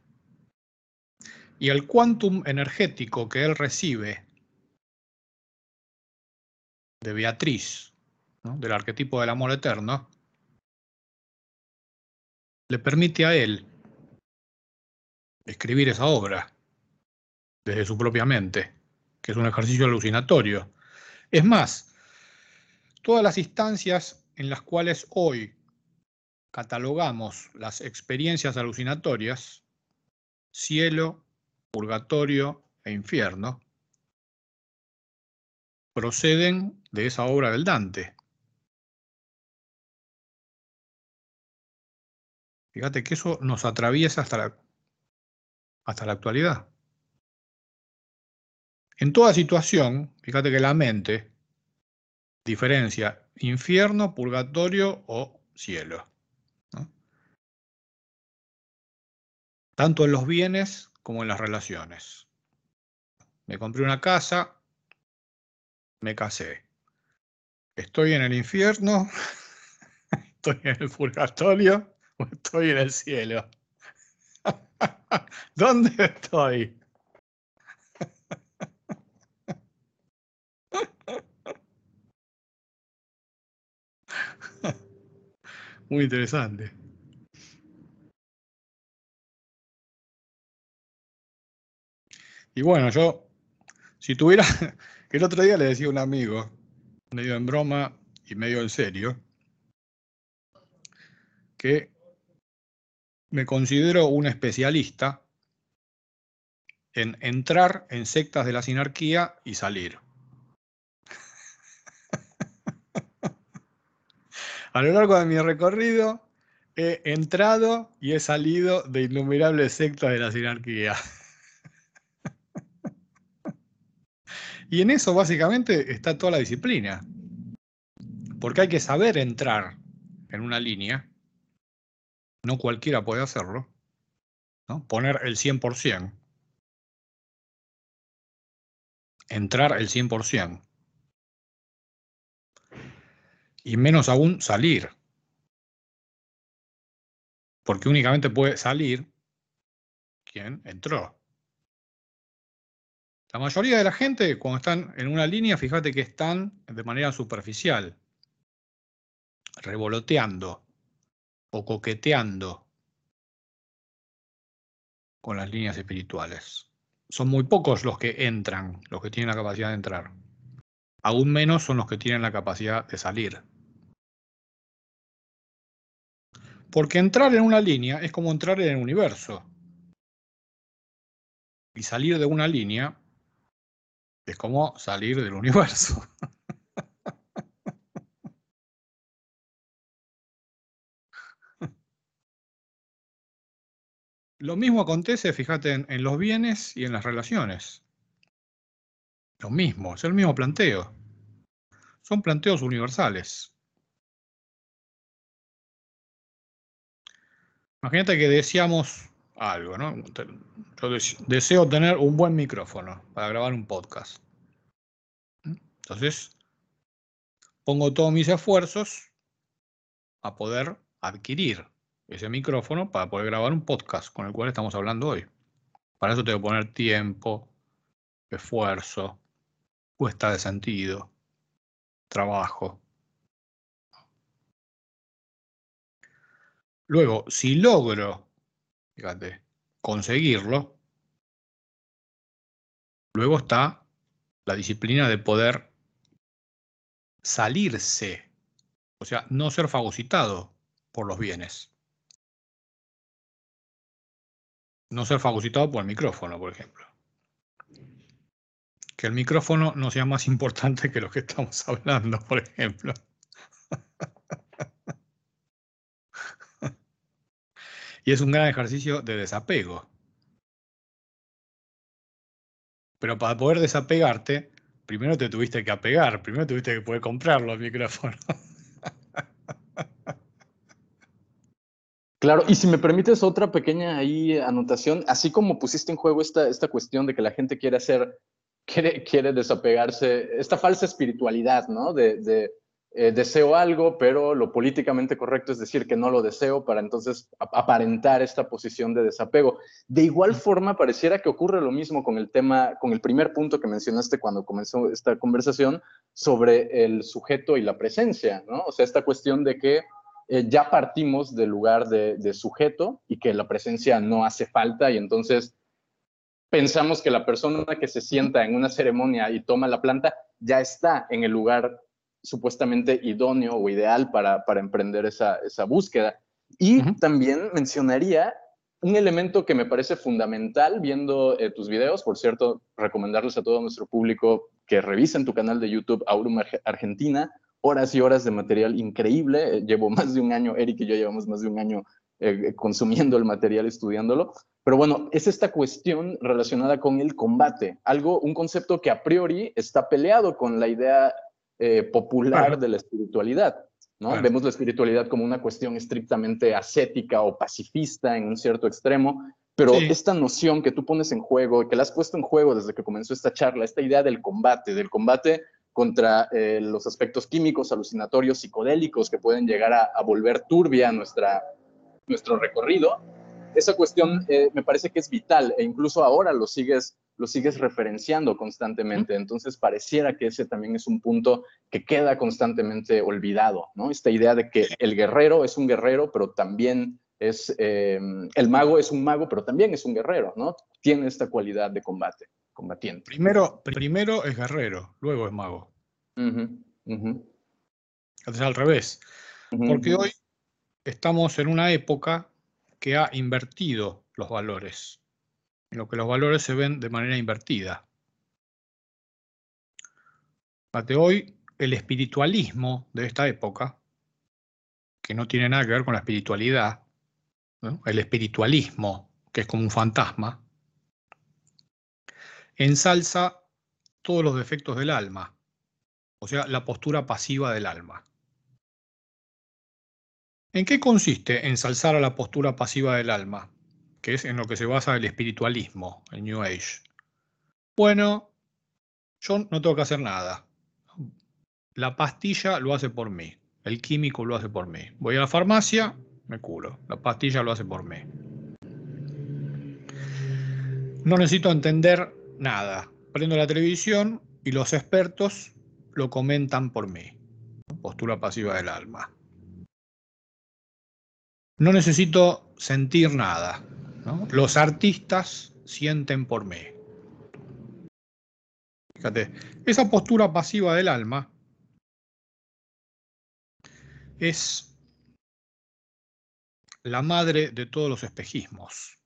Y el quantum energético que él recibe de Beatriz, del arquetipo del amor eterno, le permite a él escribir esa obra desde su propia mente, que es un ejercicio alucinatorio. Es más, todas las instancias en las cuales hoy catalogamos las experiencias alucinatorias, cielo, purgatorio e infierno, proceden de esa obra del Dante. Fíjate que eso nos atraviesa hasta la, hasta la actualidad. En toda situación, fíjate que la mente diferencia infierno, purgatorio o cielo. Tanto en los bienes como en las relaciones. Me compré una casa, me casé. ¿Estoy en el infierno? ¿Estoy en el purgatorio? ¿O estoy en el cielo? ¿Dónde estoy? Muy interesante. Y bueno, yo, si tuviera, el otro día le decía a un amigo, medio en broma y medio en serio, que me considero un especialista en entrar en sectas de la sinarquía y salir. A lo largo de mi recorrido he entrado y he salido de innumerables sectas de la sinarquía. Y en eso básicamente está toda la disciplina. Porque hay que saber entrar en una línea. No cualquiera puede hacerlo. Poner el 100%. Entrar el 100%. Y menos aún salir. Porque únicamente puede salir quien entró. La mayoría de la gente, cuando están en una línea, fíjate que están de manera superficial, revoloteando o coqueteando con las líneas espirituales. Son muy pocos los que entran, los que tienen la capacidad de entrar. Aún menos son los que tienen la capacidad de salir. Porque entrar en una línea es como entrar en el universo. Y salir de una línea es como salir del universo. Lo mismo acontece, fíjate, en, los bienes y en las relaciones. Lo mismo, es el mismo planteo. Son planteos universales. Imagínate que deseamos algo, ¿no? Yo deseo tener un buen micrófono para grabar un podcast. Entonces, pongo todos mis esfuerzos a poder adquirir ese micrófono para poder grabar un podcast con el cual estamos hablando hoy. Para eso tengo que poner tiempo, esfuerzo, puesta de sentido, trabajo. Luego, si logro fíjate, conseguirlo, luego está la disciplina de poder salirse, o sea, no ser fagocitado por los bienes. No ser fagocitado por el micrófono, por ejemplo. Que el micrófono no sea más importante que lo que estamos hablando, por ejemplo. Y es un gran ejercicio de desapego. Pero para poder desapegarte, primero te tuviste que apegar, primero tuviste que poder comprarlo al micrófono. Claro, y si me permites otra pequeña ahí anotación, así como pusiste en juego esta, esta cuestión de que la gente quiere hacer, quiere, quiere desapegarse, esta falsa espiritualidad, ¿no? de, eh, deseo algo, pero lo políticamente correcto es decir que no lo deseo para entonces aparentar esta posición de desapego. De igual forma, pareciera que ocurre lo mismo con el tema, con el primer punto que mencionaste cuando comenzó esta conversación sobre el sujeto y la presencia, ¿no? O sea, esta cuestión de que eh, ya partimos del lugar de, de sujeto y que la presencia no hace falta y entonces pensamos que la persona que se sienta en una ceremonia y toma la planta ya está en el lugar supuestamente idóneo o ideal para, emprender esa, búsqueda. Y también mencionaría un elemento que me parece fundamental viendo eh, tus videos, por cierto, recomendarles a todo nuestro público que revisen tu canal de YouTube Aurum Argentina, horas y horas de material increíble. Eh, llevo más de un año, Eric y yo llevamos más de un año eh, consumiendo el material, estudiándolo. Pero bueno, es esta cuestión relacionada con el combate, algo, un concepto que a priori está peleado con la idea eh, popular de la espiritualidad. ¿no? Vemos la espiritualidad como una cuestión estrictamente ascética o pacifista en un cierto extremo, pero esta noción que tú pones en juego, que la has puesto en juego desde que comenzó esta charla, esta idea del combate, del combate contra eh, los aspectos químicos, alucinatorios, psicodélicos que pueden llegar a, volver turbia nuestra, nuestro recorrido, esa cuestión eh, me parece que es vital e incluso ahora lo sigues lo sigues referenciando constantemente. Entonces pareciera que ese también es un punto que queda constantemente olvidado, ¿no? Esta idea de que el guerrero es un guerrero, pero también es, em, el mago es un mago, pero también es un guerrero, ¿no? Tiene esta cualidad de combate, combatiente. Primero, primero es guerrero, luego es mago. Es al revés. Porque hoy estamos en una época que ha invertido los valores en lo que los valores se ven de manera invertida. De hoy, el espiritualismo de esta época, que no tiene nada que ver con la espiritualidad, el espiritualismo, que es como un fantasma, ensalza todos los defectos del alma, o sea, la postura pasiva del alma. ¿En qué consiste ensalzar a la postura pasiva del alma? Que es en lo que se basa el espiritualismo, el New Age. Bueno, yo no tengo que hacer nada. La pastilla lo hace por mí. El químico lo hace por mí. Voy a la farmacia, me curo. La pastilla lo hace por mí. No necesito entender nada. Prendo la televisión y los expertos lo comentan por mí. Postura pasiva del alma. No necesito sentir nada. Los artistas sienten por mí. Fíjate, esa postura pasiva del alma es la madre de todos los espejismos,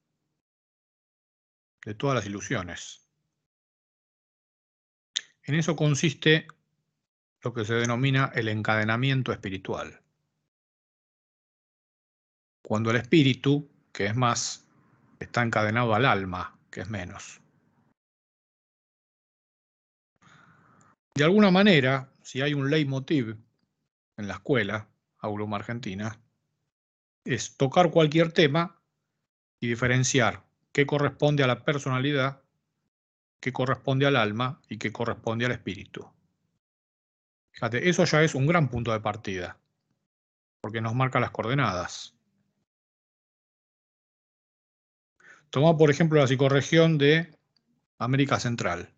de todas las ilusiones. En eso consiste lo que se denomina el encadenamiento espiritual. Cuando el espíritu, que es más, está encadenado al alma, que es menos. De alguna manera, si hay un leitmotiv en la escuela, Auluma Argentina, es tocar cualquier tema y diferenciar qué corresponde a la personalidad, qué corresponde al alma y qué corresponde al espíritu. Fíjate, eso ya es un gran punto de partida, porque nos marca las coordenadas. Toma, por ejemplo, la psicorregión de América Central,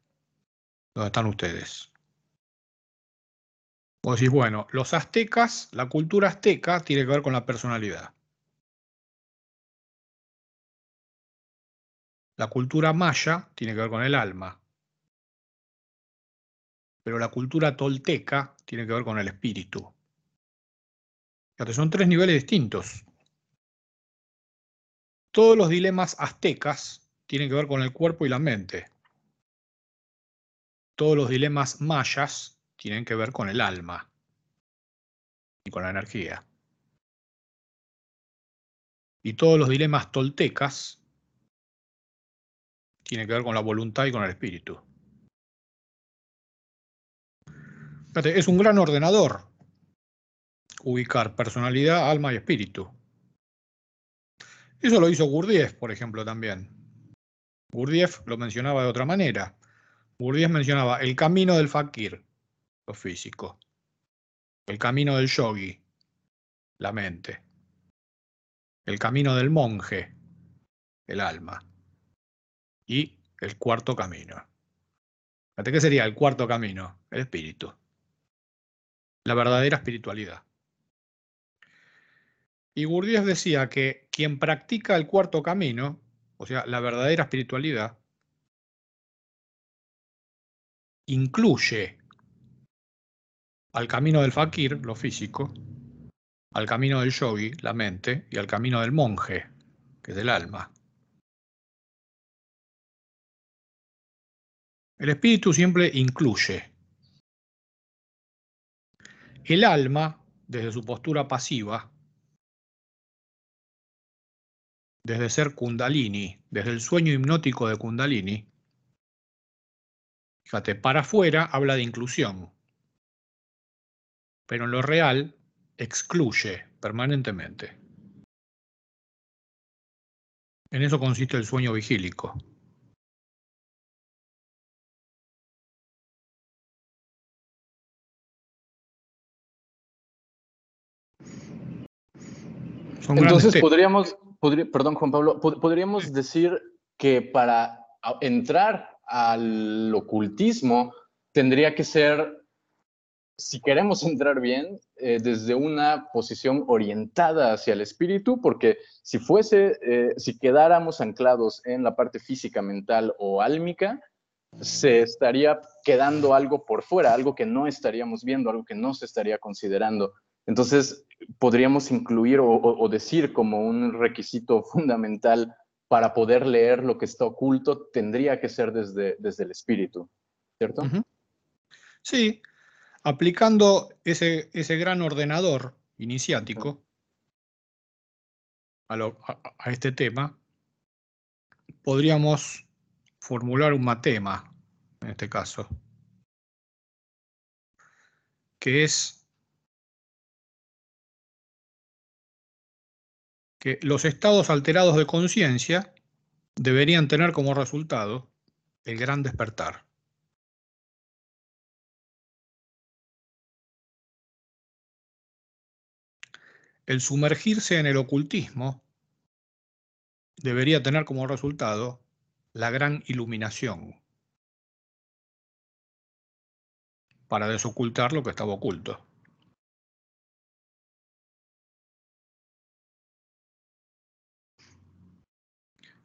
donde están ustedes. Vos decís, bueno, los aztecas, la cultura azteca tiene que ver con la personalidad. La cultura maya tiene que ver con el alma. Pero la cultura tolteca tiene que ver con el espíritu. Fíjate, son tres niveles distintos. Todos los dilemas aztecas tienen que ver con el cuerpo y la mente. Todos los dilemas mayas tienen que ver con el alma y con la energía. Y todos los dilemas toltecas tienen que ver con la voluntad y con el espíritu. es un gran ordenador ubicar personalidad, alma y espíritu. Eso lo hizo Gurdjieff, por ejemplo, también. Gurdjieff lo mencionaba de otra manera. Gurdjieff mencionaba el camino del fakir, lo físico. El camino del yogi, la mente. El camino del monje, el alma. Y el cuarto camino. ¿Qué sería el cuarto camino? El espíritu. La verdadera espiritualidad. Y Gurdjieff decía que quien practica el cuarto camino, o sea, la verdadera espiritualidad, incluye al camino del fakir, lo físico, al camino del yogi, la mente, y al camino del monje, que es el alma. El espíritu siempre incluye. El alma, desde su postura pasiva, desde ser kundalini, desde el sueño hipnótico de kundalini, fíjate, para afuera habla de inclusión pero en lo real excluye permanentemente. En eso consiste el sueño vigílico. Entonces podríamos, perdón Juan Pablo, podríamos decir que para entrar al ocultismo tendría que ser si queremos entrar bien, eh, desde una posición orientada hacia el espíritu, porque si fuese, eh, si quedáramos anclados en la parte física, mental o álmica, se estaría quedando algo por fuera, algo que no estaríamos viendo, algo que no se estaría considerando. Entonces, podríamos incluir o, decir como un requisito fundamental para poder leer lo que está oculto, tendría que ser desde, desde el espíritu, ¿cierto? Sí, Aplicando ese, ese gran ordenador iniciático a, a, este tema, podríamos formular un matema, en este caso, que es que los estados alterados de conciencia deberían tener como resultado el gran despertar. el sumergirse en el ocultismo debería tener como resultado la gran iluminación para desocultar lo que estaba oculto.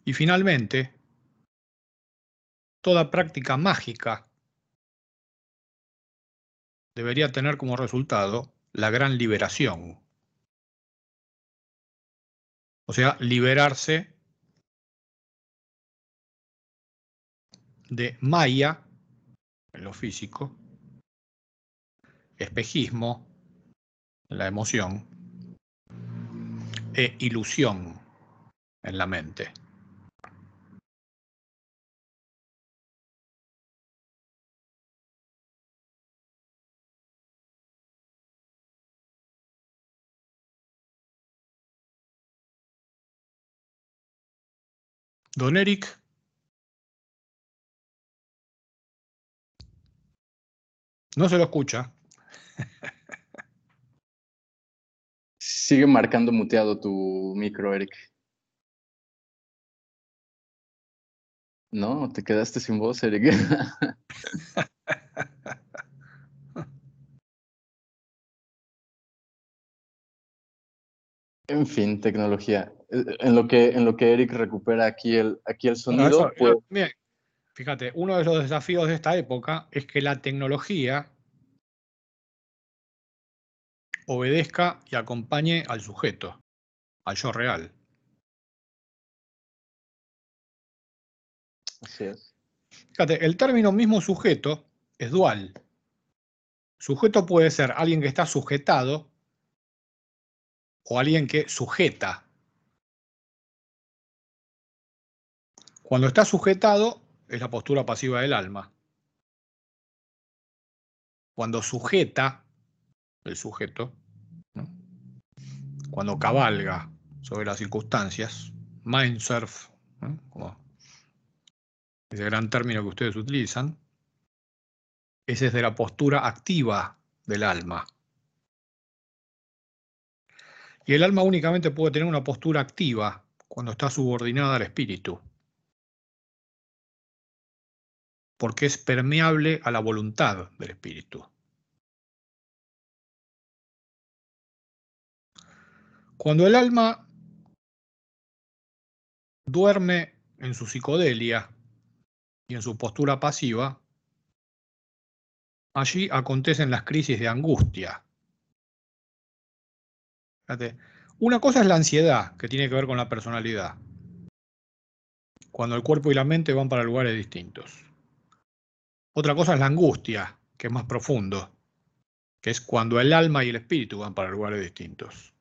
Y finalmente, toda práctica mágica debería tener como resultado la gran liberación. O sea, liberarse de Maya, en lo físico, espejismo, la emoción, e ilusión en la mente. Don Eric. No se lo escucha. Sigue marcando muteado tu micro, Eric. No, te quedaste sin voz, Eric. en fin, tecnología. En lo que, en lo que Eric recupera aquí el, aquí el sonido. pues... fíjate, uno de los desafíos de esta época es que la tecnología obedezca y acompañe al sujeto, al yo real. Así es. Fíjate, el término mismo sujeto es dual. Sujeto puede ser alguien que está sujetado o alguien que sujeta. Cuando está sujetado es la postura pasiva del alma. Cuando sujeta el sujeto, cuando cabalga sobre las circunstancias, mindsurf, ese gran término que ustedes utilizan, ese es de la postura activa del alma. Y el alma únicamente puede tener una postura activa cuando está subordinada al espíritu, porque es permeable a la voluntad del espíritu. Cuando el alma duerme en su psicodelia y en su postura pasiva, allí acontecen las crisis de angustia. Una cosa es la ansiedad, que tiene que ver con la personalidad, cuando el cuerpo y la mente van para lugares distintos. Otra cosa es la angustia, que es más profundo, que es cuando el alma y el espíritu van para lugares distintos.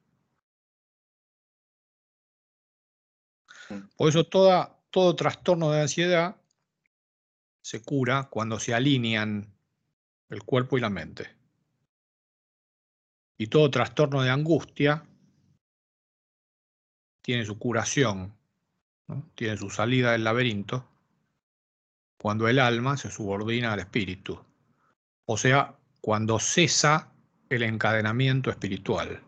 Por eso todo trastorno de ansiedad se cura cuando se alinean el cuerpo y la mente. Y todo trastorno de angustia tiene su curación, tiene su salida del laberinto, cuando el alma se subordina al espíritu. O sea, cuando cesa el encadenamiento espiritual.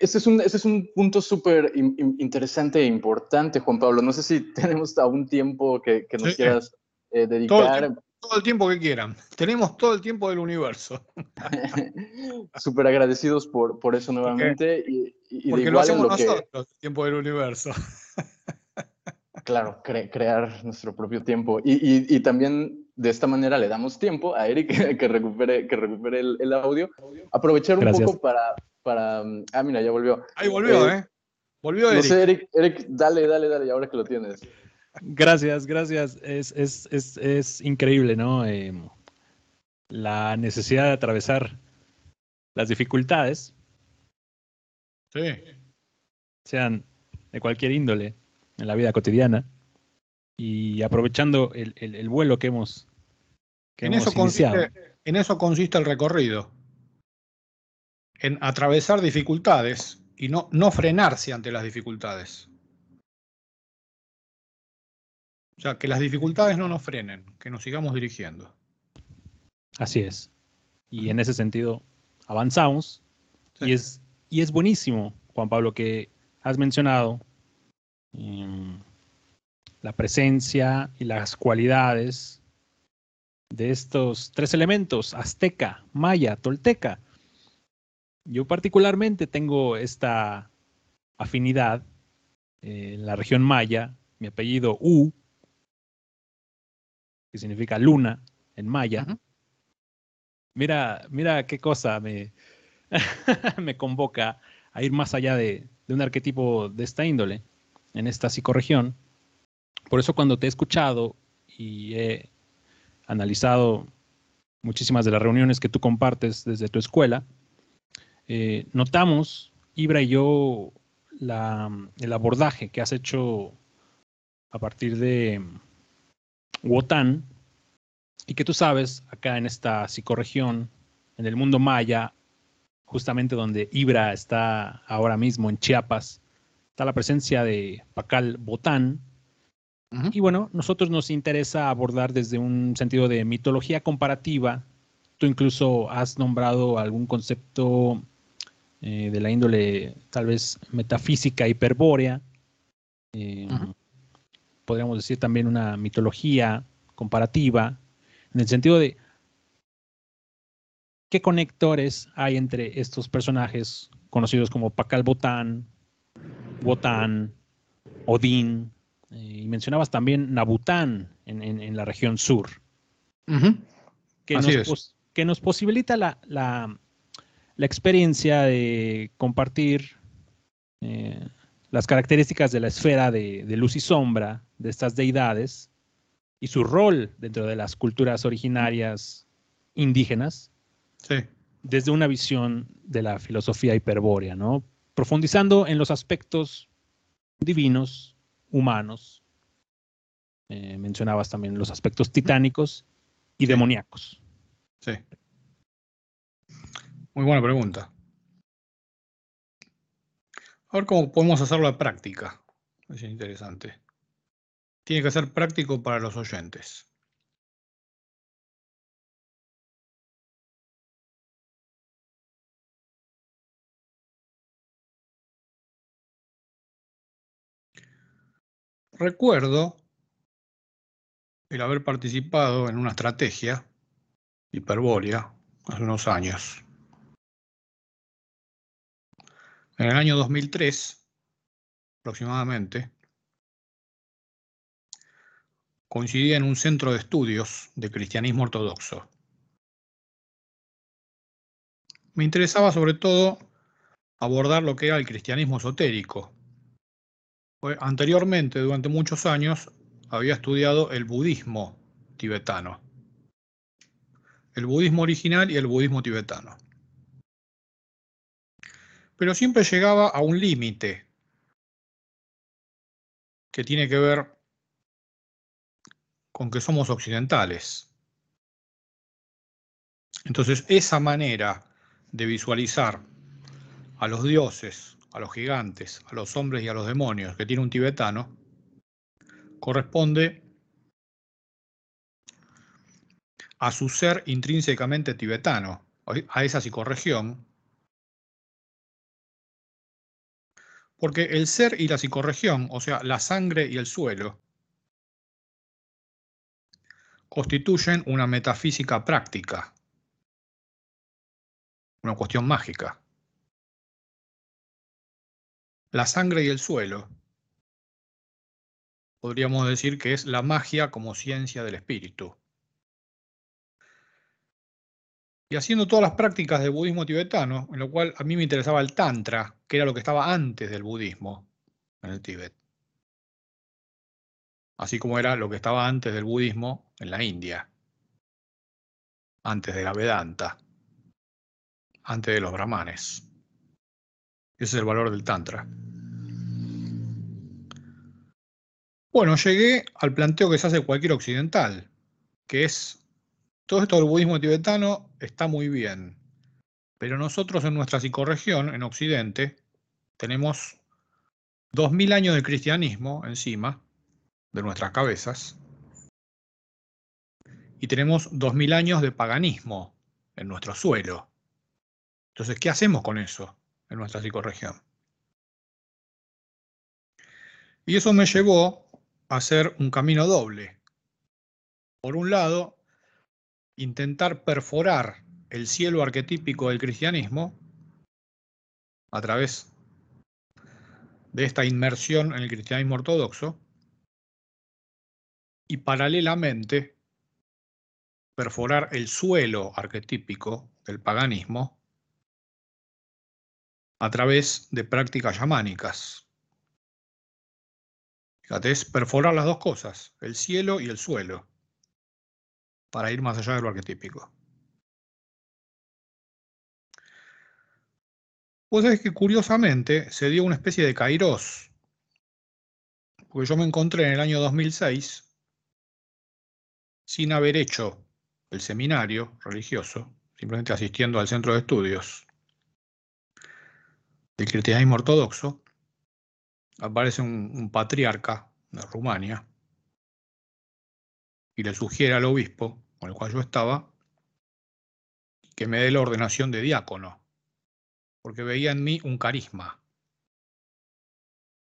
Ese es un, ese es un punto súper interesante e importante, Juan Pablo. No sé si tenemos aún tiempo que, nos quieras eh, dedicar. Todo el, tiempo que quieran. Tenemos todo el tiempo del universo. súper agradecidos por, por eso nuevamente. Porque, y, porque lo hacemos nosotros, el tiempo del universo. Claro, crear nuestro propio tiempo. Y, también de esta manera le damos tiempo a Eric que recupere, que recupere el, audio. Aprovechar un poco para para... Ah, mira, ya volvió. Ahí volvió, ¿eh? ¿eh? Volvió Eric. No sé, Eric, Eric, dale, dale, dale, ahora que lo tienes. Gracias, gracias. Es, es, es, es increíble, ¿no? Em, la necesidad de atravesar las dificultades. Sí. Sean de cualquier índole en la vida cotidiana. Y aprovechando el, el, vuelo que hemos, que en, eso consiste, en eso consiste el recorrido en atravesar dificultades y no, no frenarse ante las dificultades. O sea, que las dificultades no nos frenen, que nos sigamos dirigiendo. Así es. Y en ese sentido, avanzamos Y, es, y es buenísimo, Juan Pablo, que has mencionado la presencia y las cualidades de estos tres elementos, azteca, maya, tolteca. Yo particularmente tengo esta afinidad eh, en la región maya, mi apellido U, que significa luna en maya. Mira, mira qué cosa me, me convoca a ir más allá de, de un arquetipo de esta índole en esta psicorregión. Por eso cuando te he escuchado y he analizado muchísimas de las reuniones que tú compartes desde tu escuela, eh, notamos, Ibra y yo, el abordaje que has hecho a partir de Wotan y que tú sabes, acá en esta psicorregión, en el mundo maya, justamente donde Ibra está ahora mismo en Chiapas, está la presencia de Pacal Botán, y bueno, nosotros nos interesa abordar desde un sentido de mitología comparativa. Tú incluso has nombrado algún concepto eh, de la índole tal vez metafísica hiperbórea. Eh, podríamos decir también una mitología comparativa, en el sentido de qué conectores hay entre estos personajes conocidos como Pacal Botán, Botán, Odín, eh, y mencionabas también Nabután en, la región sur. que, nos, que, nos, posibilita la, la, experiencia de compartir eh, las características de la esfera de, luz y sombra de estas deidades y su rol dentro de las culturas originarias indígenas. Desde una visión de la filosofía hiperbórea, ¿no? Profundizando en los aspectos divinos humanos. Eh, mencionabas también los aspectos titánicos y demoníacos. Sí. Muy buena pregunta. A ver cómo podemos hacerlo a práctica. Es interesante. Tiene que ser práctico para los oyentes. Recuerdo el haber participado en una estrategia hiperbórea hace unos años. En el año 2003, aproximadamente, coincidía en un centro de estudios de cristianismo ortodoxo. Me interesaba sobre todo abordar lo que era el cristianismo esotérico, Anteriormente, durante muchos años, había estudiado el budismo tibetano. El budismo original y el budismo tibetano. Pero siempre llegaba a un límite que tiene que ver con que somos occidentales. Entonces, esa manera de visualizar a los dioses a los gigantes, a los hombres y a los demonios que tiene un tibetano, corresponde a su ser intrínsecamente tibetano, a esa psicorregión, porque el ser y la psicorregión, o sea, la sangre y el suelo, constituyen una metafísica práctica, una cuestión mágica la sangre y el suelo. Podríamos decir que es la magia como ciencia del espíritu. Y haciendo todas las prácticas del budismo tibetano, en lo cual a mí me interesaba el tantra, que era lo que estaba antes del budismo en el Tíbet. Así como era lo que estaba antes del budismo en la India, antes de la Vedanta, antes de los brahmanes. Ese es el valor del Tantra. Bueno, llegué al planteo que se hace cualquier occidental, que es, todo esto del budismo tibetano está muy bien, pero nosotros en nuestra psicorregión, en Occidente, tenemos 2000 años de cristianismo encima de nuestras cabezas y tenemos 2000 años de paganismo en nuestro suelo. Entonces, ¿qué hacemos con eso en nuestra psicorregión? Y eso me llevó a hacer un camino doble. Por un lado, intentar perforar el cielo arquetípico del cristianismo a través de esta inmersión en el cristianismo ortodoxo y paralelamente perforar el suelo arquetípico del paganismo a través de prácticas yamánicas. Fíjate, es perforar las dos cosas, el cielo y el suelo, para ir más allá de lo arquetípico. Pues es que curiosamente se dio una especie de kairos, porque yo me encontré en el año 2006 sin haber hecho el seminario religioso, simplemente asistiendo al centro de estudios del cristianismo ortodoxo, aparece un, patriarca de Rumania y le sugiere al obispo con el cual yo estaba que me dé la ordenación de diácono, porque veía en mí un carisma.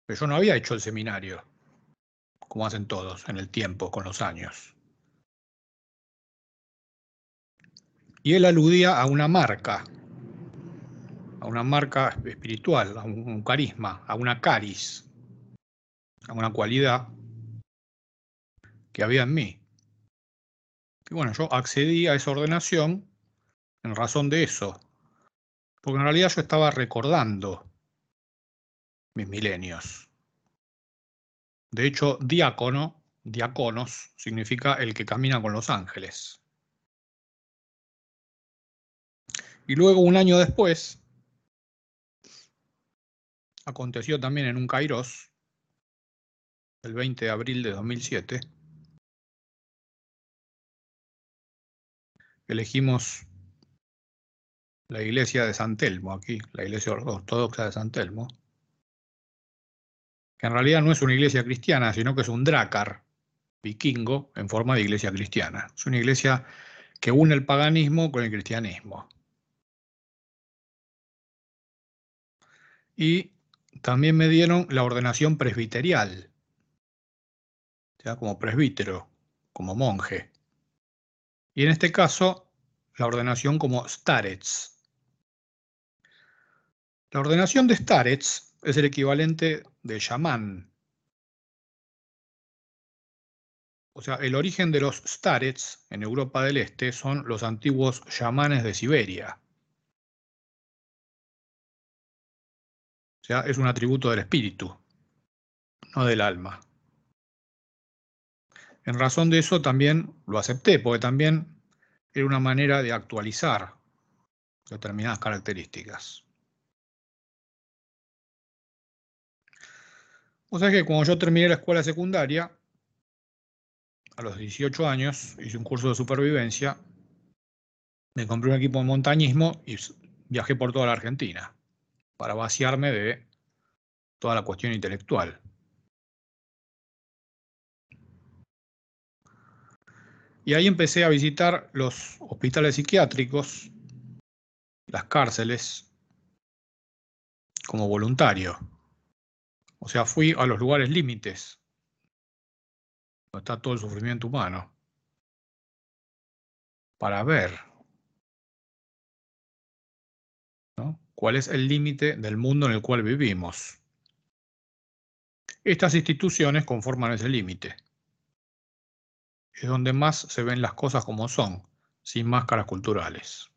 Pero yo no había hecho el seminario, como hacen todos en el tiempo, con los años. Y él aludía a una marca, a una marca espiritual, a un, carisma, a una caris, a una cualidad que había en mí. Y bueno, yo accedí a esa ordenación en razón de eso, porque en realidad yo estaba recordando mis milenios. De hecho, diácono, diáconos, significa el que camina con los ángeles. Y luego, un año después, aconteció también en un Kairos, el 20 de abril de 2007, elegimos la iglesia de San Telmo aquí, la iglesia ortodoxa de San Telmo, que en realidad no es una iglesia cristiana, sino que es un drácar vikingo en forma de iglesia cristiana. Es una iglesia que une el paganismo con el cristianismo. Y también me dieron la ordenación presbiterial, sea, como presbítero, como monje. Y en este caso, la ordenación como starets. La ordenación de starets es el equivalente de chamán. O sea, el origen de los starets en Europa del Este son los antiguos chamanes de Siberia. Es un atributo del espíritu, no del alma. En razón de eso también lo acepté, porque también era una manera de actualizar determinadas características. O sea que cuando yo terminé la escuela secundaria, a los 18 años, hice un curso de supervivencia, me compré un equipo de montañismo y viajé por toda la Argentina para vaciarme de toda la cuestión intelectual. Y ahí empecé a visitar los hospitales psiquiátricos, las cárceles, como voluntario. O sea, fui a los lugares límites, donde está todo el sufrimiento humano, para ver cuál es el límite del mundo en el cual vivimos. Estas instituciones conforman ese límite. Es donde más se ven las cosas como son, sin máscaras culturales.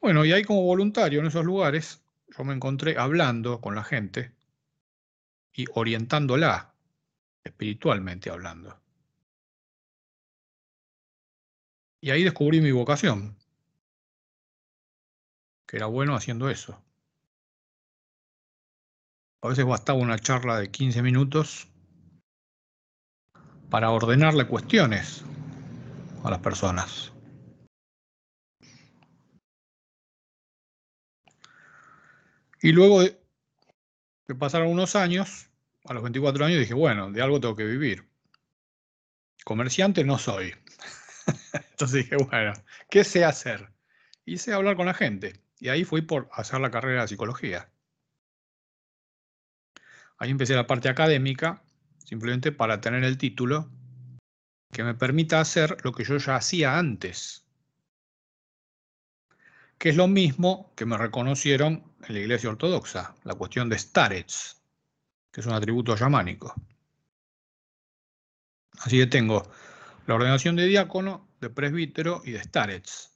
Bueno, y ahí como voluntario en esos lugares, yo me encontré hablando con la gente y orientándola, espiritualmente hablando. Y ahí descubrí mi vocación que era bueno haciendo eso. A veces bastaba una charla de 15 minutos para ordenarle cuestiones a las personas. Y luego de, pasaron unos años, a los 24 años dije, bueno, de algo tengo que vivir. Comerciante no soy. Entonces dije, bueno, ¿qué sé hacer? hice hablar con la gente. Y ahí fui por hacer la carrera de psicología. Ahí empecé la parte académica, simplemente para tener el título que me permita hacer lo que yo ya hacía antes. Que es lo mismo que me reconocieron en la Iglesia Ortodoxa, la cuestión de starets, que es un atributo yamánico. Así que tengo la ordenación de diácono, de presbítero y de starets.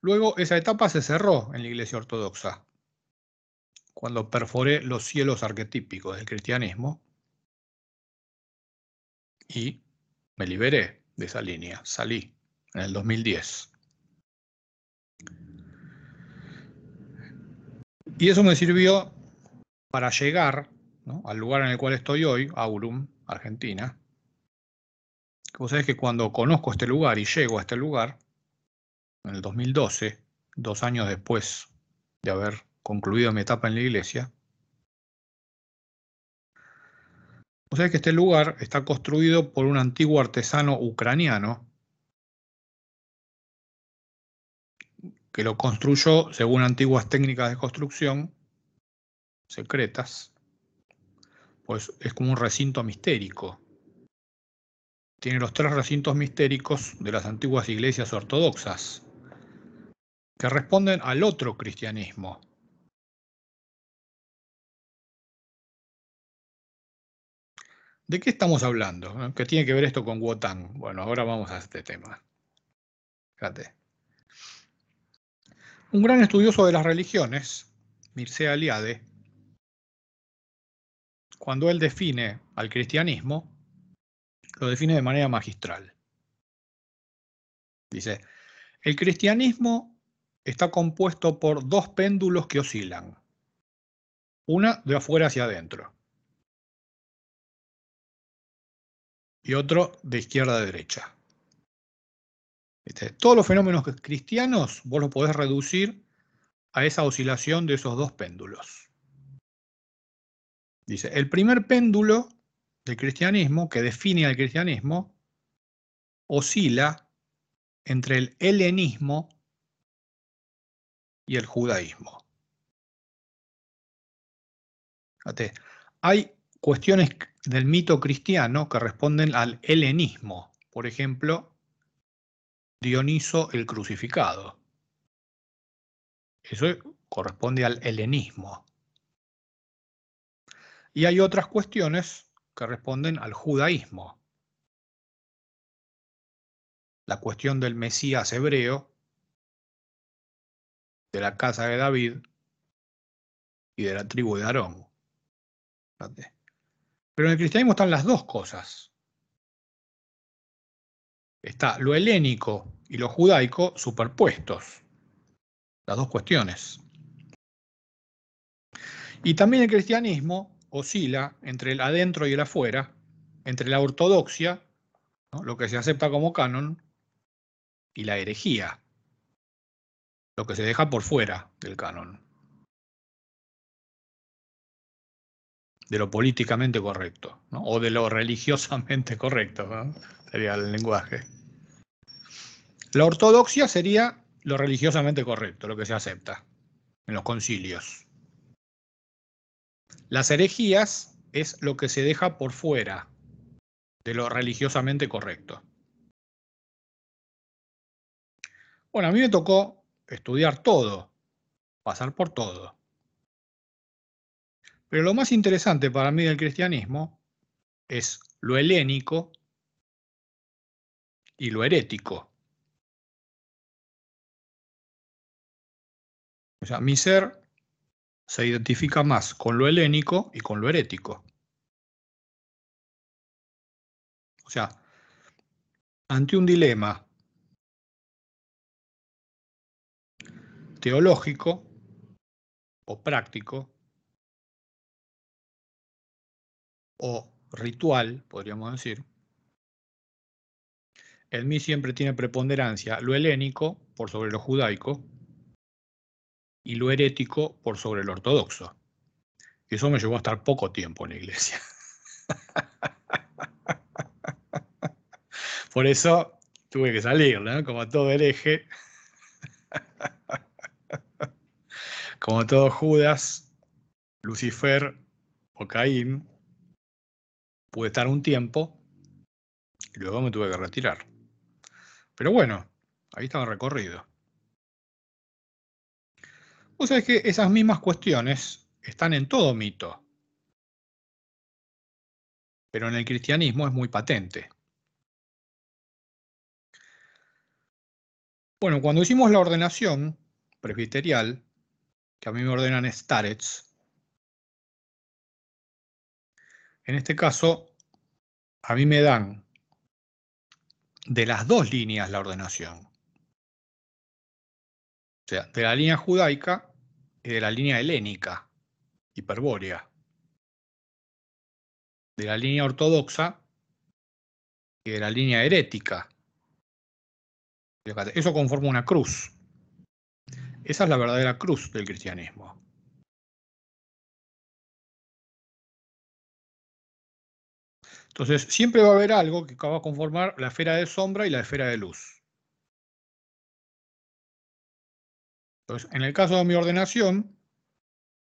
Luego esa etapa se cerró en la Iglesia Ortodoxa, cuando perforé los cielos arquetípicos del cristianismo y me liberé de esa línea, salí en el 2010. Y eso me sirvió para llegar al lugar en el cual estoy hoy, Aurum, Argentina. Vos sabés que cuando conozco este lugar y llego a este lugar, en el 2012, dos años después de haber concluido mi etapa en la iglesia, vos sabés que este lugar está construido por un antiguo artesano ucraniano que lo construyó según antiguas técnicas de construcción secretas, pues es como un recinto mistérico. Tiene los tres recintos mistéricos de las antiguas iglesias ortodoxas, que responden al otro cristianismo. ¿De qué estamos hablando? ¿Qué tiene que ver esto con Wotan? Bueno, ahora vamos a este tema. Fíjate. Un gran estudioso de las religiones, Mircea Eliade, cuando él define al cristianismo, lo define de manera magistral. Dice, el cristianismo está compuesto por dos péndulos que oscilan, una de afuera hacia adentro y otro de izquierda a derecha. Todos los fenómenos cristianos vos los podés reducir a esa oscilación de esos dos péndulos. Dice, el primer péndulo del cristianismo, que define al cristianismo, oscila entre el helenismo y el judaísmo. Hay cuestiones del mito cristiano que responden al helenismo. Por ejemplo, Dioniso el crucificado. Eso corresponde al helenismo. Y hay otras cuestiones que responden al judaísmo. La cuestión del Mesías hebreo, de la casa de David y de la tribu de Aarón. Pero en el cristianismo están las dos cosas. Está lo helénico y lo judaico superpuestos. Las dos cuestiones. Y también el cristianismo oscila entre el adentro y el afuera, entre la ortodoxia, lo que se acepta como canon, y la herejía, lo que se deja por fuera del canon. De lo políticamente correcto, o de lo religiosamente correcto, sería el lenguaje. La ortodoxia sería lo religiosamente correcto, lo que se acepta en los concilios. Las herejías es lo que se deja por fuera de lo religiosamente correcto. Bueno, a mí me tocó estudiar todo, pasar por todo. Pero lo más interesante para mí del cristianismo es lo helénico y lo herético. O sea, mi ser se identifica más con lo helénico y con lo herético. O sea, ante un dilema teológico o práctico o ritual, podríamos decir, en mí siempre tiene preponderancia lo helénico por sobre lo judaico y lo herético por sobre lo ortodoxo. Eso me llevó a estar poco tiempo en la iglesia. por eso tuve que salir, ¿no? Como todo el eje. Como todo Judas, Lucifer o Caín, pude estar un tiempo y luego me tuve que retirar. Pero bueno, ahí estaba el recorrido. Vos sabés que esas mismas cuestiones están en todo mito, pero en el cristianismo es muy patente. Bueno, cuando hicimos la ordenación presbiterial, que a mí me ordenan starets, en este caso, a mí me dan de las dos líneas la ordenación. O sea, de la línea judaica y de la línea helénica, hiperbórea. De la línea ortodoxa y de la línea herética, eso conforma una cruz. Esa es la verdadera cruz del cristianismo. Entonces, siempre va a haber algo que va a conformar la esfera de sombra y la esfera de luz. Entonces, en el caso de mi ordenación,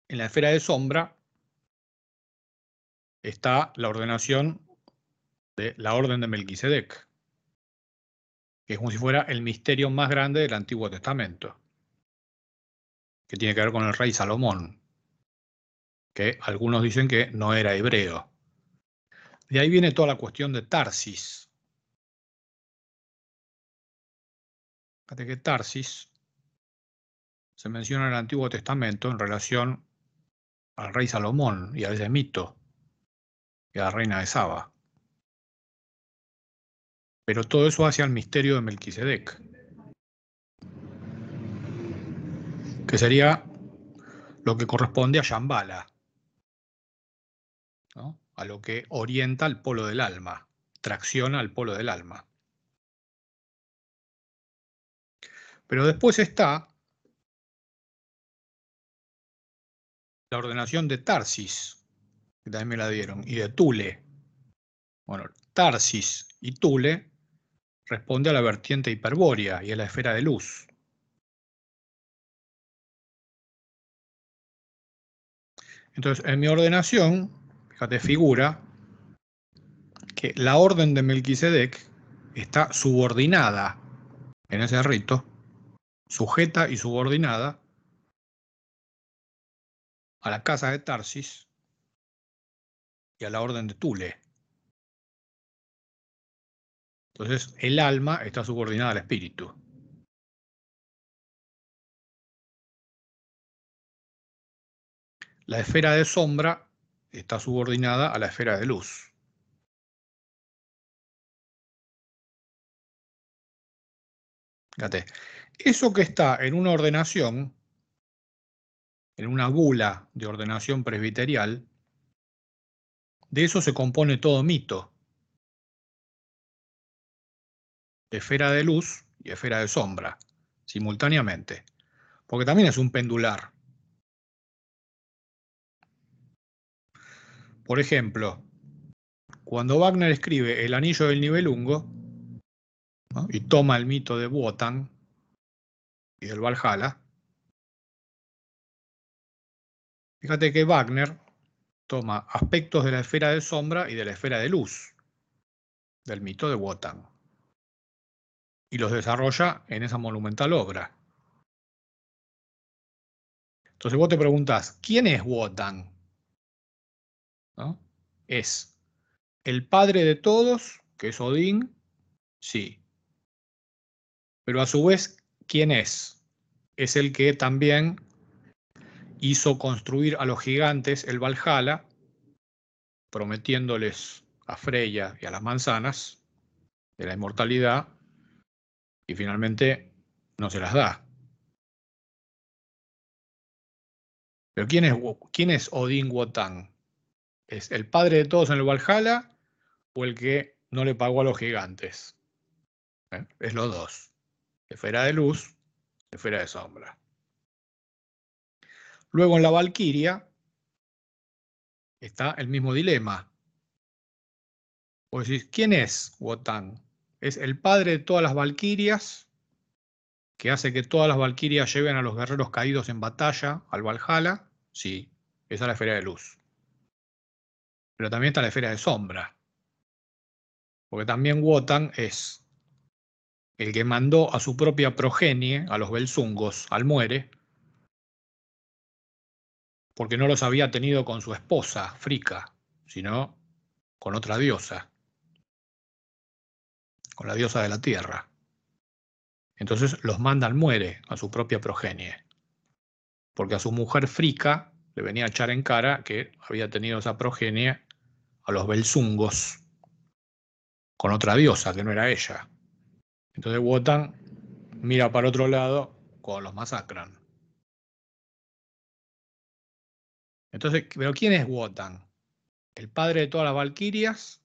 en la esfera de sombra está la ordenación de la orden de Melquisedec que es como si fuera el misterio más grande del Antiguo Testamento, que tiene que ver con el rey Salomón, que algunos dicen que no era hebreo. De ahí viene toda la cuestión de Tarsis. Fíjate que Tarsis se menciona en el Antiguo Testamento en relación al rey Salomón y a ese mito y a la reina de Saba. Pero todo eso hacia el misterio de Melquisedec, que sería lo que corresponde a Shambhala, a lo que orienta al polo del alma, tracciona al polo del alma. Pero después está la ordenación de Tarsis, que también me la dieron, y de Tule. Bueno, Tarsis y Tule responde a la vertiente hiperbórea y a la esfera de luz. Entonces, en mi ordenación, fíjate, figura que la orden de Melquisedec está subordinada en ese rito, sujeta y subordinada a la casa de Tarsis y a la orden de Tule. Entonces, el alma está subordinada al espíritu. La esfera de sombra está subordinada a la esfera de luz. Fíjate, eso que está en una ordenación, en una bula de ordenación presbiterial, de eso se compone todo mito. esfera de luz y esfera de sombra, simultáneamente, porque también es un pendular. Por ejemplo, cuando Wagner escribe El anillo del nivelungo y toma el mito de Wotan y del Valhalla, fíjate que Wagner toma aspectos de la esfera de sombra y de la esfera de luz del mito de Wotan y los desarrolla en esa monumental obra. Entonces vos te preguntás, ¿quién es Wotan? ¿Es el padre de todos, que es Odín? Sí. Pero a su vez, ¿quién es? Es el que también hizo construir a los gigantes el Valhalla, prometiéndoles a Freya y a las manzanas de la inmortalidad, y finalmente no se las da. Pero ¿quién es, quién es Odín Wotan? ¿Es el padre de todos en el Valhalla o el que no le pagó a los gigantes? ¿Eh? Es los dos. Esfera de luz, esfera de sombra. Luego en la Valquiria está el mismo dilema. O decís, ¿quién es Wotan? es el padre de todas las valquirias, que hace que todas las valquirias lleven a los guerreros caídos en batalla al Valhalla. Sí, esa es la esfera de luz. Pero también está la esfera de sombra. Porque también Wotan es el que mandó a su propia progenie, a los Belsungos, al muere, porque no los había tenido con su esposa, Fricka, sino con otra diosa, con la diosa de la tierra. Entonces los manda al muere, a su propia progenie, porque a su mujer Fricka le venía a echar en cara que había tenido esa progenie a los Belsungos, con otra diosa que no era ella. Entonces Wotan mira para otro lado cuando los masacran. Entonces, ¿pero quién es Wotan? ¿El padre de todas las valquirias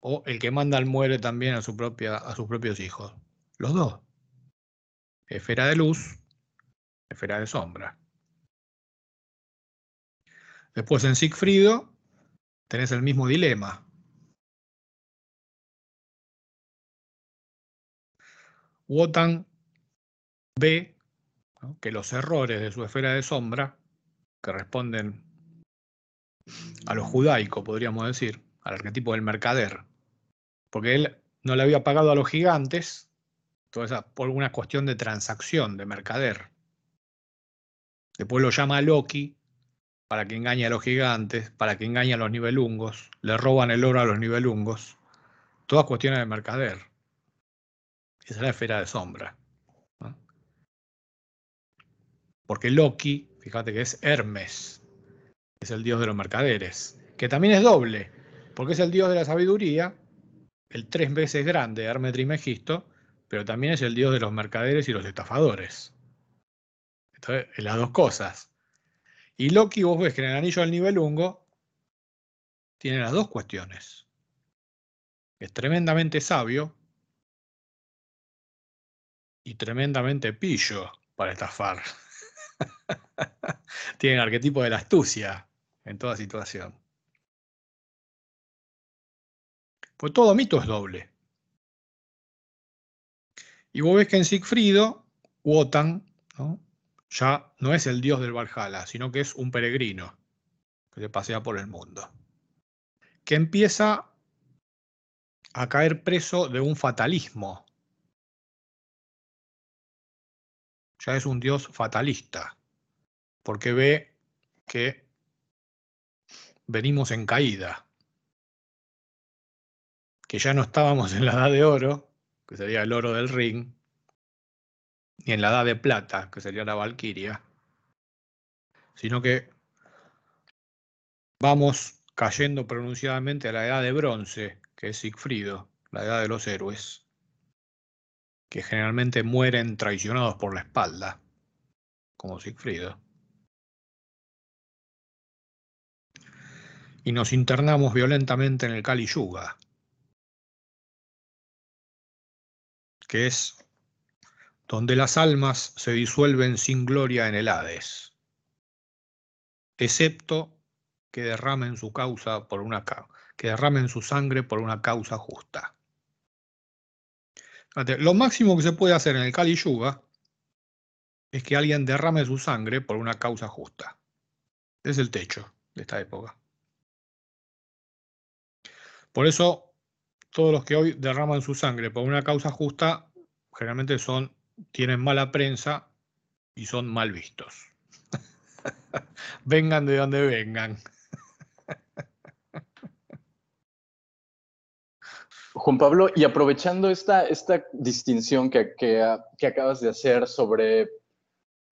o el que manda al muere también a, su propia, a sus propios hijos? Los dos. Esfera de luz, esfera de sombra. Después en Sigfrido tenés el mismo dilema. Wotan ve que los errores de su esfera de sombra, que responden a lo judaico, podríamos decir, al arquetipo del mercader, porque él no le había pagado a los gigantes, por una cuestión de transacción, de mercader. Después lo llama Loki para que engañe a los gigantes, para que engañe a los nivelungos, le roban el oro a los nivelungos, todas cuestiones de mercader. Esa es la esfera de sombra. Porque Loki, fíjate que es Hermes, es el dios de los mercaderes, que también es doble, porque es el dios de la sabiduría, el tres veces grande Hermes Trimegisto, pero también es el dios de los mercaderes y los estafadores. Entonces, las dos cosas. Y Loki, vos ves que en el anillo del nivel hungo tiene las dos cuestiones. Es tremendamente sabio y tremendamente pillo para estafar. tiene el arquetipo de la astucia en toda situación. Pues todo mito es doble. Y vos ves que en Sigfrido, Wotan, ya no es el dios del Valhalla, sino que es un peregrino que se pasea por el mundo. Que empieza a caer preso de un fatalismo. Ya es un dios fatalista, porque ve que venimos en caída, que ya no estábamos en la edad de oro, que sería el oro del ring, ni en la edad de plata, que sería la valquiria, sino que vamos cayendo pronunciadamente a la edad de bronce, que es Sigfrido, la edad de los héroes, que generalmente mueren traicionados por la espalda, como Sigfrido. y nos internamos violentamente en el Kali Yuga, que es donde las almas se disuelven sin gloria en el Hades, excepto que derramen su causa por una que derramen su sangre por una causa justa. Lo máximo que se puede hacer en el Kali Yuga es que alguien derrame su sangre por una causa justa. Es el techo de esta época. Por eso, todos los que hoy derraman su sangre por una causa justa, generalmente son, tienen mala prensa y son mal vistos. vengan de donde vengan. Juan Pablo, y aprovechando esta, esta distinción que, que acabas de hacer sobre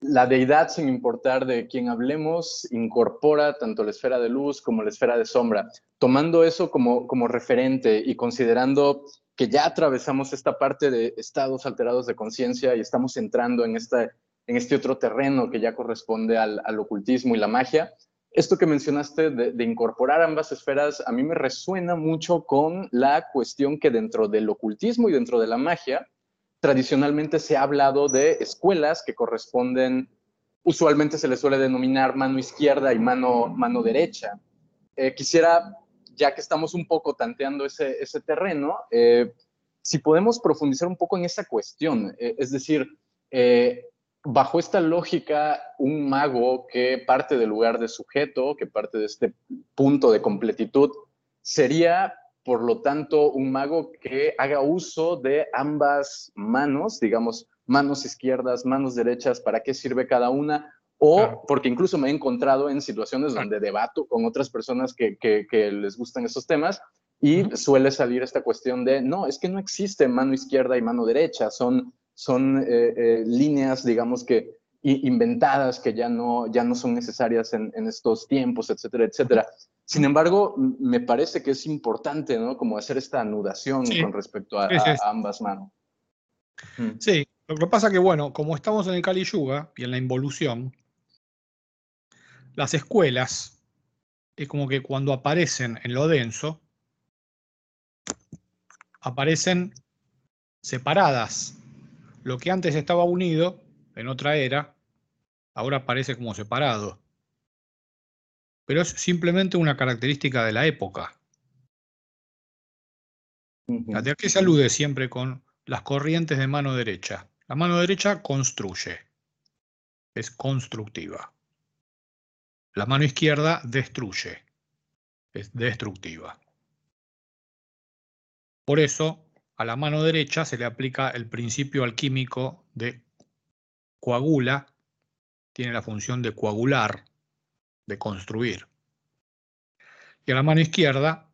la deidad, sin importar de quién hablemos, incorpora tanto la esfera de luz como la esfera de sombra. Tomando eso como, como referente y considerando que ya atravesamos esta parte de estados alterados de conciencia y estamos entrando en, esta, en este otro terreno que ya corresponde al, ocultismo y la magia, esto que mencionaste de, de, incorporar ambas esferas a mí me resuena mucho con la cuestión que dentro del ocultismo y dentro de la magia tradicionalmente se ha hablado de escuelas que corresponden, usualmente se les suele denominar mano izquierda y mano, mano derecha. Eh, quisiera, ya que estamos un poco tanteando ese, ese terreno, eh, si podemos profundizar un poco en esa cuestión, eh, es decir, bajo esta lógica, un mago que parte del lugar de sujeto, que parte de este punto de completitud, sería, por lo tanto, un mago que haga uso de ambas manos, digamos, manos izquierdas, manos derechas, para qué sirve cada una, o porque incluso me he encontrado en situaciones donde debato con otras personas que, les gustan esos temas y suele salir esta cuestión de, no, es que no existe mano izquierda y mano derecha, son son eh, eh, líneas, digamos que inventadas que ya no, ya no son necesarias en, estos tiempos, etcétera, etcétera. Sin embargo, me parece que es importante, ¿no? Como hacer esta anudación con respecto a, ambas manos. Sí, lo que pasa que, bueno, como estamos en el Kali Yuga y en la involución, las escuelas es como que cuando aparecen en lo denso, aparecen separadas lo que antes estaba unido en otra era, ahora parece como separado. Pero es simplemente una característica de la época. ¿De qué se alude siempre con las corrientes de mano derecha? La mano derecha construye, es constructiva. La mano izquierda destruye, es destructiva. Por eso, a la mano derecha se le aplica el principio alquímico de coagula, tiene la función de coagular, de construir. Y a la mano izquierda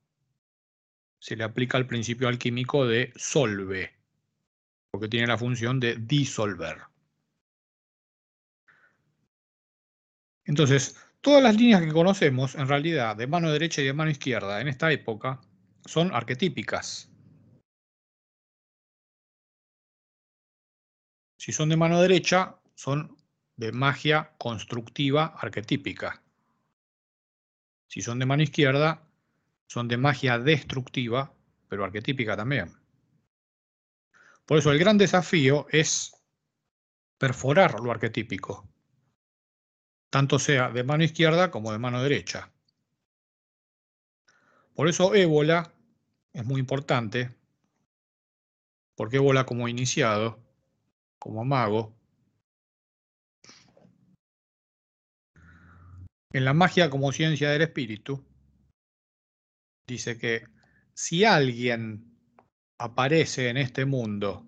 se le aplica el principio alquímico de solve, porque tiene la función de disolver. Entonces, todas las líneas que conocemos, en realidad, de mano derecha y de mano izquierda en esta época, son arquetípicas. Si son de mano derecha, son de magia constructiva arquetípica. Si son de mano izquierda, son de magia destructiva, pero arquetípica también. Por eso el gran desafío es perforar lo arquetípico, tanto sea de mano izquierda como de mano derecha. Por eso ébola es muy importante, porque ébola como iniciado como mago. En la magia como ciencia del espíritu, dice que si alguien aparece en este mundo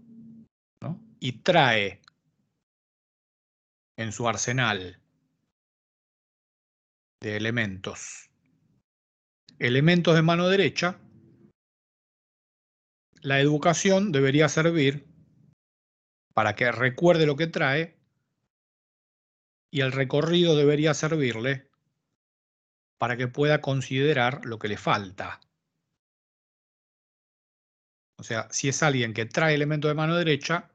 y trae en su arsenal de elementos, elementos de mano derecha, la educación debería servir para que recuerde lo que trae y el recorrido debería servirle para que pueda considerar lo que le falta. O sea, si es alguien que trae elementos de mano derecha,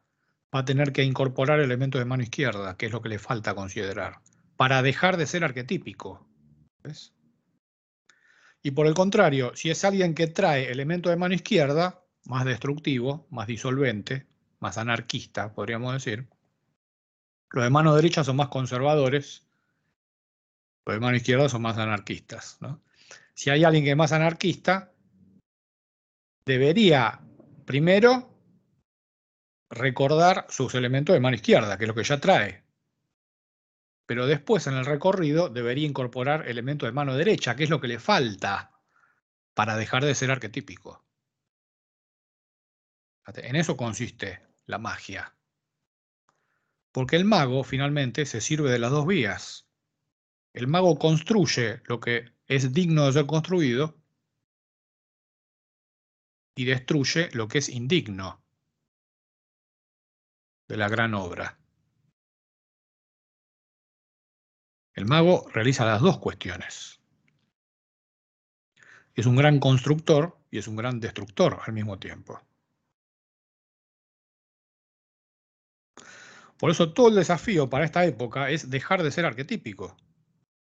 va a tener que incorporar elementos de mano izquierda, que es lo que le falta considerar, para dejar de ser arquetípico. Y por el contrario, si es alguien que trae elementos de mano izquierda, más destructivo, más disolvente, más anarquista, podríamos decir. Los de mano derecha son más conservadores, los de mano izquierda son más anarquistas. Si hay alguien que es más anarquista, debería primero recordar sus elementos de mano izquierda, que es lo que ya trae. Pero después en el recorrido debería incorporar elementos de mano derecha, que es lo que le falta para dejar de ser arquetípico. En eso consiste la magia. Porque el mago finalmente se sirve de las dos vías. El mago construye lo que es digno de ser construido y destruye lo que es indigno de la gran obra. El mago realiza las dos cuestiones. Es un gran constructor y es un gran destructor al mismo tiempo. Por eso todo el desafío para esta época es dejar de ser arquetípico.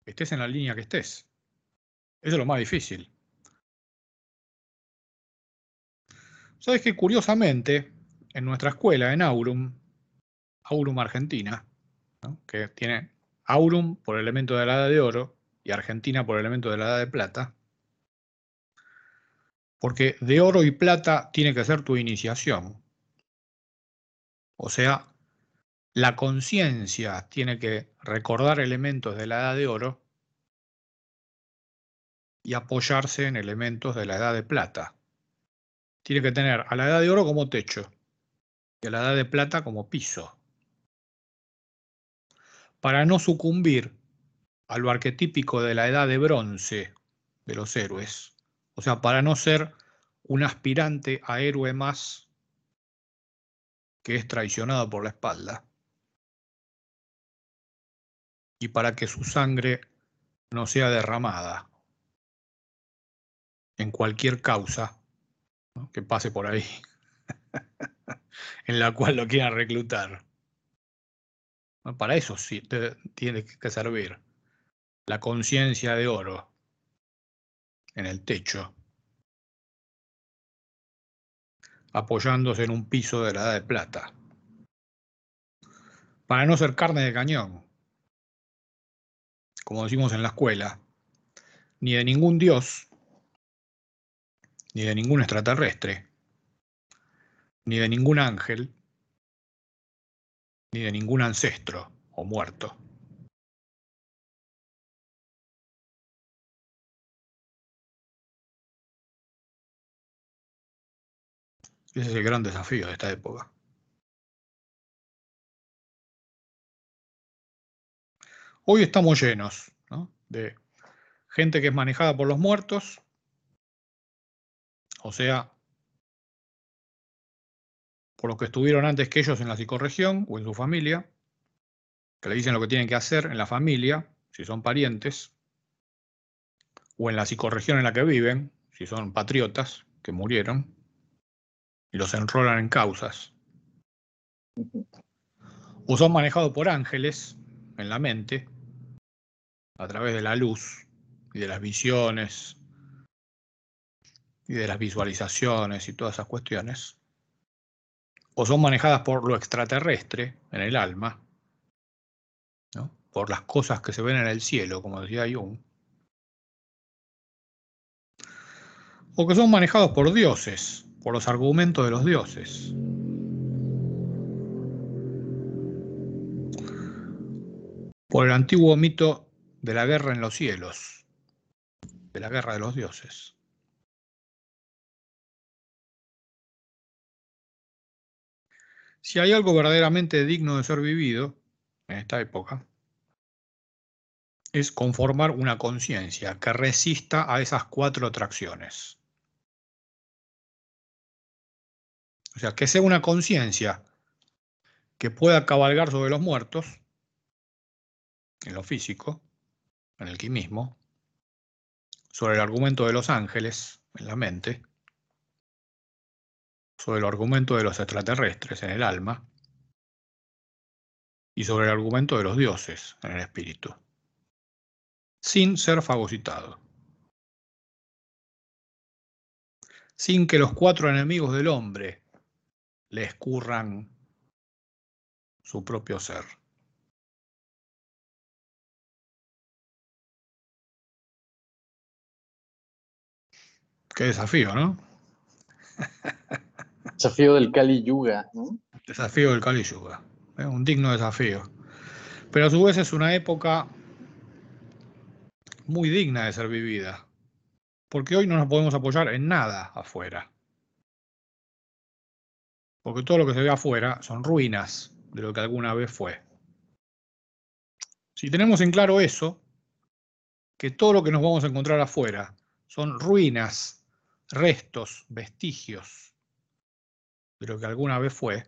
Estés en la línea que estés. Eso es lo más difícil. Sabes que curiosamente, en nuestra escuela, en Aurum, Aurum Argentina, que tiene Aurum por elemento de la edad de oro y Argentina por elemento de la edad de plata, Porque de oro y plata tiene que ser tu iniciación. O sea, la conciencia tiene que recordar elementos de la edad de oro y apoyarse en elementos de la edad de plata. Tiene que tener a la edad de oro como techo y a la edad de plata como piso. Para no sucumbir a lo arquetípico de la edad de bronce de los héroes, o sea, para no ser un aspirante a héroe más que es traicionado por la espalda, y para que su sangre no sea derramada en cualquier causa que pase por ahí, en la cual lo quieran reclutar. Para eso sí tiene que servir la conciencia de oro en el techo, apoyándose en un piso de la edad de plata, para no ser carne de cañón, como decimos en la escuela, ni de ningún dios, ni de ningún extraterrestre, ni de ningún ángel, ni de ningún ancestro o muerto. Ese es el gran desafío de esta época. Hoy estamos llenos de gente que es manejada por los muertos, o sea, por los que estuvieron antes que ellos en la psicorregión o en su familia, que le dicen lo que tienen que hacer en la familia, si son parientes, o en la psicorregión en la que viven, si son patriotas que murieron, y los enrolan en causas. O son manejados por ángeles en la mente, a través de la luz y de las visiones y de las visualizaciones y todas esas cuestiones o son manejadas por lo extraterrestre en el alma, por las cosas que se ven en el cielo, como decía Jung, o que son manejados por dioses, por los argumentos de los dioses. Por el antiguo mito de la guerra en los cielos, de la guerra de los dioses. Si hay algo verdaderamente digno de ser vivido en esta época, es conformar una conciencia que resista a esas cuatro atracciones. O sea, que sea una conciencia que pueda cabalgar sobre los muertos, en lo físico, en el quimismo, sobre el argumento de los ángeles, en la mente, sobre el argumento de los extraterrestres en el alma y sobre el argumento de los dioses en el espíritu, sin ser fagocitado, sin que los cuatro enemigos del hombre le escurran su propio ser. Qué desafío, ¿no? Desafío del Kali Yuga, ¿no? Desafío del Kali Yuga. Es un digno desafío. Pero a su vez es una época muy digna de ser vivida. Porque hoy no nos podemos apoyar en nada afuera. Porque todo lo que se ve afuera son ruinas de lo que alguna vez fue. Si tenemos en claro eso, que todo lo que nos vamos a encontrar afuera son ruinas, restos, vestigios de lo que alguna vez fue,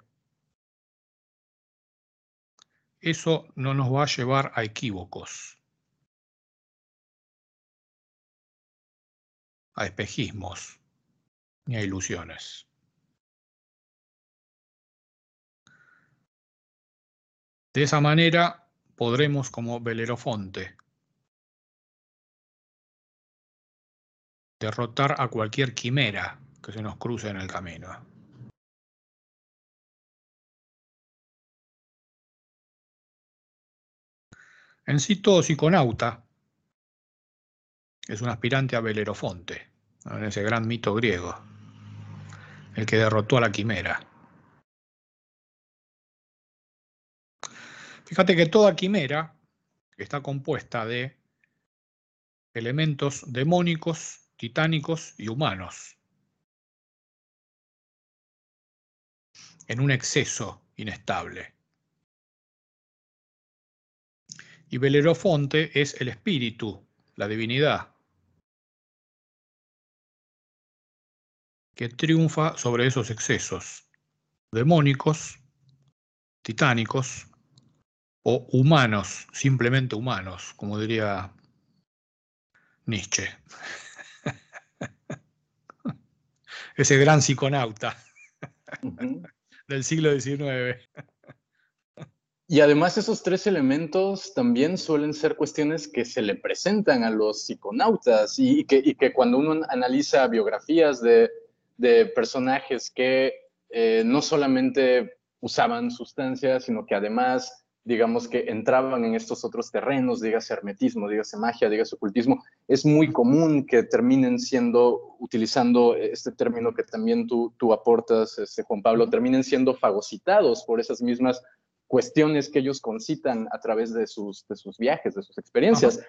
eso no nos va a llevar a equívocos, a espejismos, ni a ilusiones. De esa manera podremos, como Belerofonte, derrotar a cualquier quimera que se nos cruce en el camino. En sí todo psiconauta es un aspirante a Belerofonte, en ese gran mito griego, el que derrotó a la quimera. Fíjate que toda quimera está compuesta de elementos demónicos, titánicos y humanos, en un exceso inestable. Y Belerofonte es el espíritu, la divinidad, que triunfa sobre esos excesos demónicos, titánicos o humanos, simplemente humanos, como diría Nietzsche. Ese gran psiconauta del siglo XIX. Y además esos tres elementos también suelen ser cuestiones que se le presentan a los psiconautas y que, y que cuando uno analiza biografías de, de personajes que eh, no solamente usaban sustancias, sino que además digamos que entraban en estos otros terrenos, dígase hermetismo, dígase magia, dígase ocultismo, es muy común que terminen siendo, utilizando este término que también tú, tú aportas, este, Juan Pablo, terminen siendo fagocitados por esas mismas cuestiones que ellos concitan a través de sus, de sus viajes, de sus experiencias.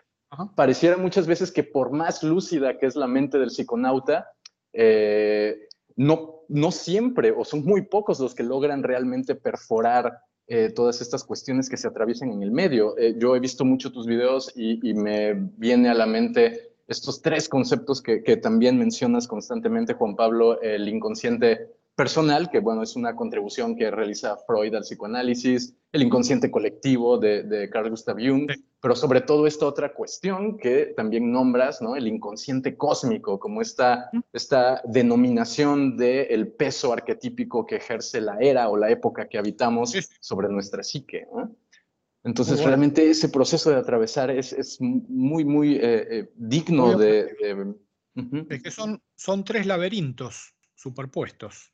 Pareciera muchas veces que por más lúcida que es la mente del psiconauta, eh, no, no siempre, o son muy pocos los que logran realmente perforar eh, todas estas cuestiones que se atraviesan en el medio. Eh, yo he visto mucho tus videos y, me viene a la mente estos tres conceptos que, que, también mencionas constantemente, Juan Pablo, el inconsciente personal, que bueno, es una contribución que realiza Freud al psicoanálisis, el inconsciente colectivo de, Carl Gustav Jung, pero sobre todo esta otra cuestión que también nombras, ¿no? El inconsciente cósmico, como esta, esta denominación del el peso arquetípico que ejerce la era o la época que habitamos sobre nuestra psique, Entonces, realmente ese proceso de atravesar es, es muy, muy eh, eh, digno de... Es que son, son tres laberintos superpuestos.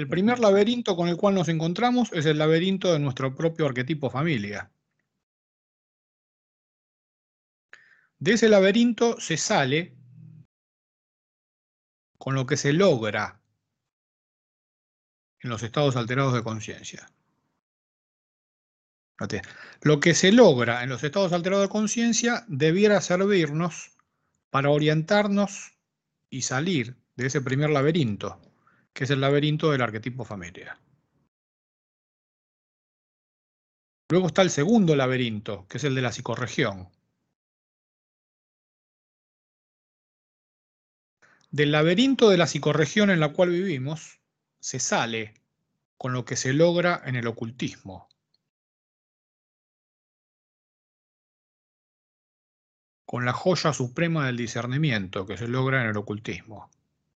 El primer laberinto con el cual nos encontramos es el laberinto de nuestro propio arquetipo familia. De ese laberinto se sale con lo que se logra en los estados alterados de conciencia. Lo que se logra en los estados alterados de conciencia debiera servirnos para orientarnos y salir de ese primer laberinto que es el laberinto del arquetipo familia. Luego está el segundo laberinto, que es el de la psicorregión. Del laberinto de la psicorregión en la cual vivimos, se sale con lo que se logra en el ocultismo. Con la joya suprema del discernimiento que se logra en el ocultismo,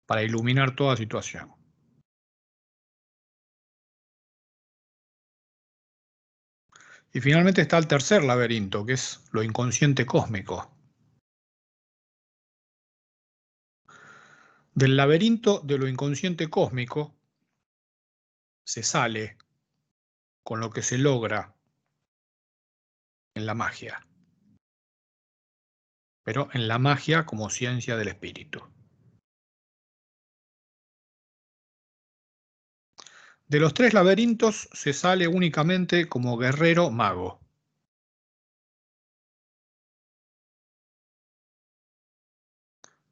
para iluminar toda situación. Y finalmente está el tercer laberinto, que es lo inconsciente cósmico. Del laberinto de lo inconsciente cósmico se sale con lo que se logra en la magia, pero en la magia como ciencia del espíritu. De los tres laberintos se sale únicamente como guerrero mago.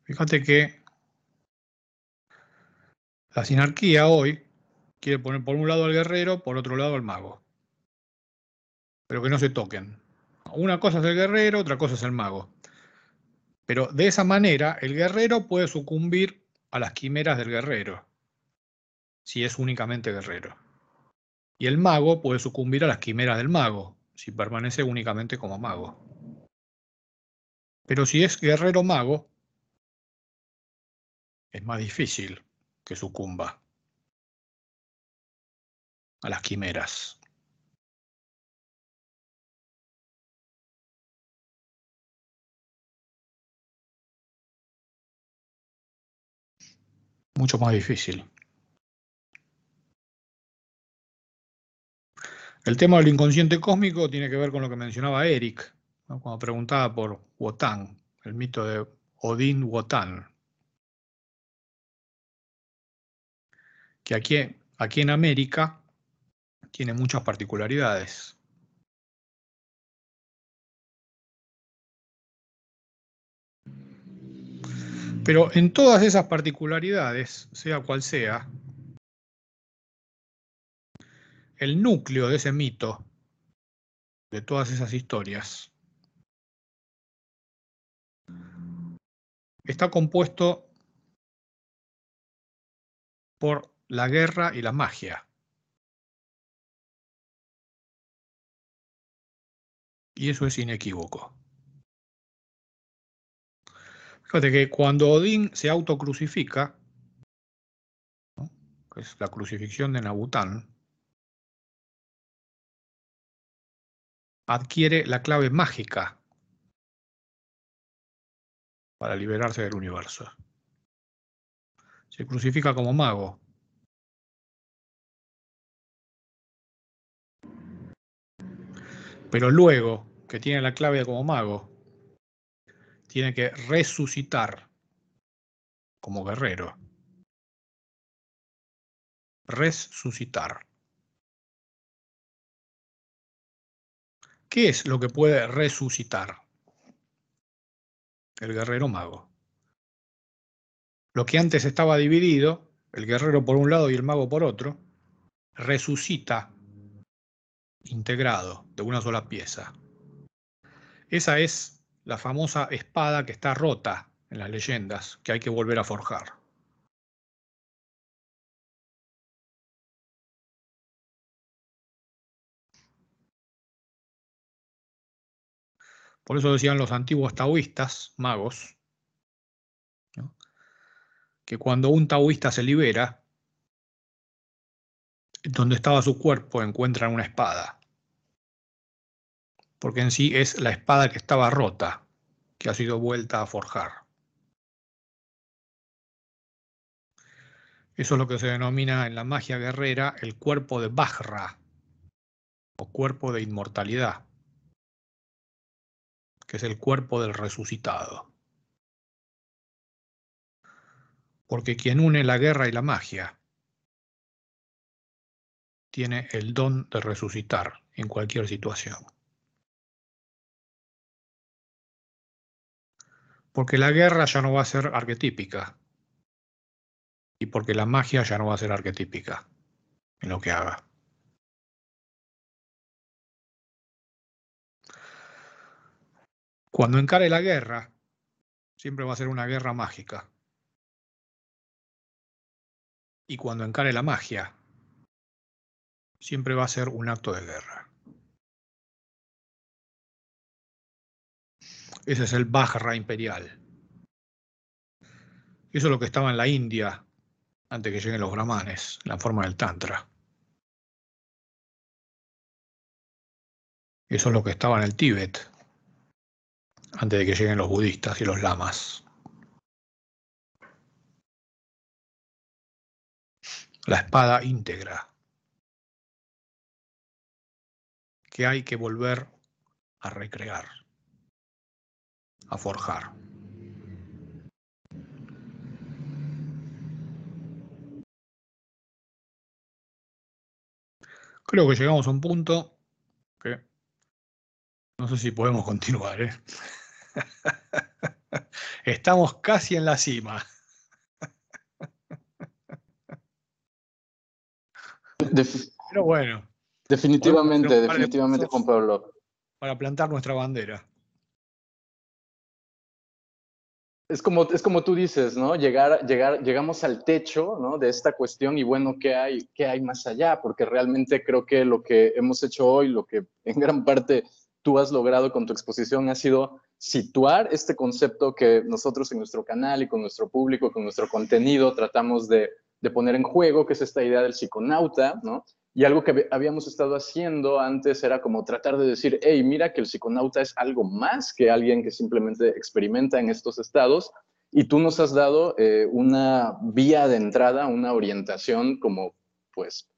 Fíjate que la sinarquía hoy quiere poner por un lado al guerrero, por otro lado al mago. Pero que no se toquen. Una cosa es el guerrero, otra cosa es el mago. Pero de esa manera el guerrero puede sucumbir a las quimeras del guerrero si es únicamente guerrero. Y el mago puede sucumbir a las quimeras del mago, si permanece únicamente como mago. Pero si es guerrero mago, es más difícil que sucumba a las quimeras. Mucho más difícil. El tema del inconsciente cósmico tiene que ver con lo que mencionaba Eric, cuando preguntaba por Wotan, el mito de Odín Wotan. Que aquí, aquí en América tiene muchas particularidades. Pero en todas esas particularidades, sea cual sea, el núcleo de ese mito, de todas esas historias, está compuesto por la guerra y la magia. Y eso es inequívoco. Fíjate que cuando Odín se autocrucifica, que es la crucifixión de Nabután, adquiere la clave mágica para liberarse del universo. Se crucifica como mago. Pero luego que tiene la clave como mago, tiene que resucitar como guerrero. Resucitar. ¿Qué es lo que puede resucitar? El guerrero mago. Lo que antes estaba dividido, el guerrero por un lado y el mago por otro, resucita integrado de una sola pieza. Esa es la famosa espada que está rota en las leyendas, que hay que volver a forjar. Por eso decían los antiguos taoístas, magos, que cuando un taoísta se libera, donde estaba su cuerpo encuentran una espada. Porque en sí es la espada que estaba rota, que ha sido vuelta a forjar. Eso es lo que se denomina en la magia guerrera el cuerpo de Bajra, o cuerpo de inmortalidad, que es el cuerpo del resucitado. porque quien une la guerra y la magia tiene el don de resucitar en cualquier situación. Porque la guerra ya no va a ser arquetípica y porque la magia ya no va a ser arquetípica en lo que haga. Cuando encare la guerra, siempre va a ser una guerra mágica y cuando encare la magia, siempre va a ser un acto de guerra. Ese es el Bajra imperial. Eso es lo que estaba en la India antes que lleguen los brahmanes, la forma del Tantra. Eso es lo que estaba en el Tíbet antes de que lleguen los budistas y los lamas. la espada íntegra, que hay que volver a recrear, a forjar. Creo que llegamos a un punto que no sé si podemos continuar. ¿eh? Estamos casi en la cima. Pero bueno. Definitivamente, definitivamente, Juan Pablo. Para plantar nuestra bandera. Es como, es como tú dices, ¿no? Llegar, llegar, llegamos al techo ¿no? de esta cuestión y bueno, ¿qué hay, ¿qué hay más allá? Porque realmente creo que lo que hemos hecho hoy, lo que en gran parte tú has logrado con tu exposición ha sido situar este concepto que nosotros en nuestro canal y con nuestro público, con nuestro contenido, tratamos de, poner en juego, que es esta idea del psiconauta, ¿no? Y algo que habíamos estado haciendo antes era como tratar de decir, hey, mira que el psiconauta es algo más que alguien que simplemente experimenta en estos estados. Y tú nos has dado eh, una vía de entrada, una orientación como, pues,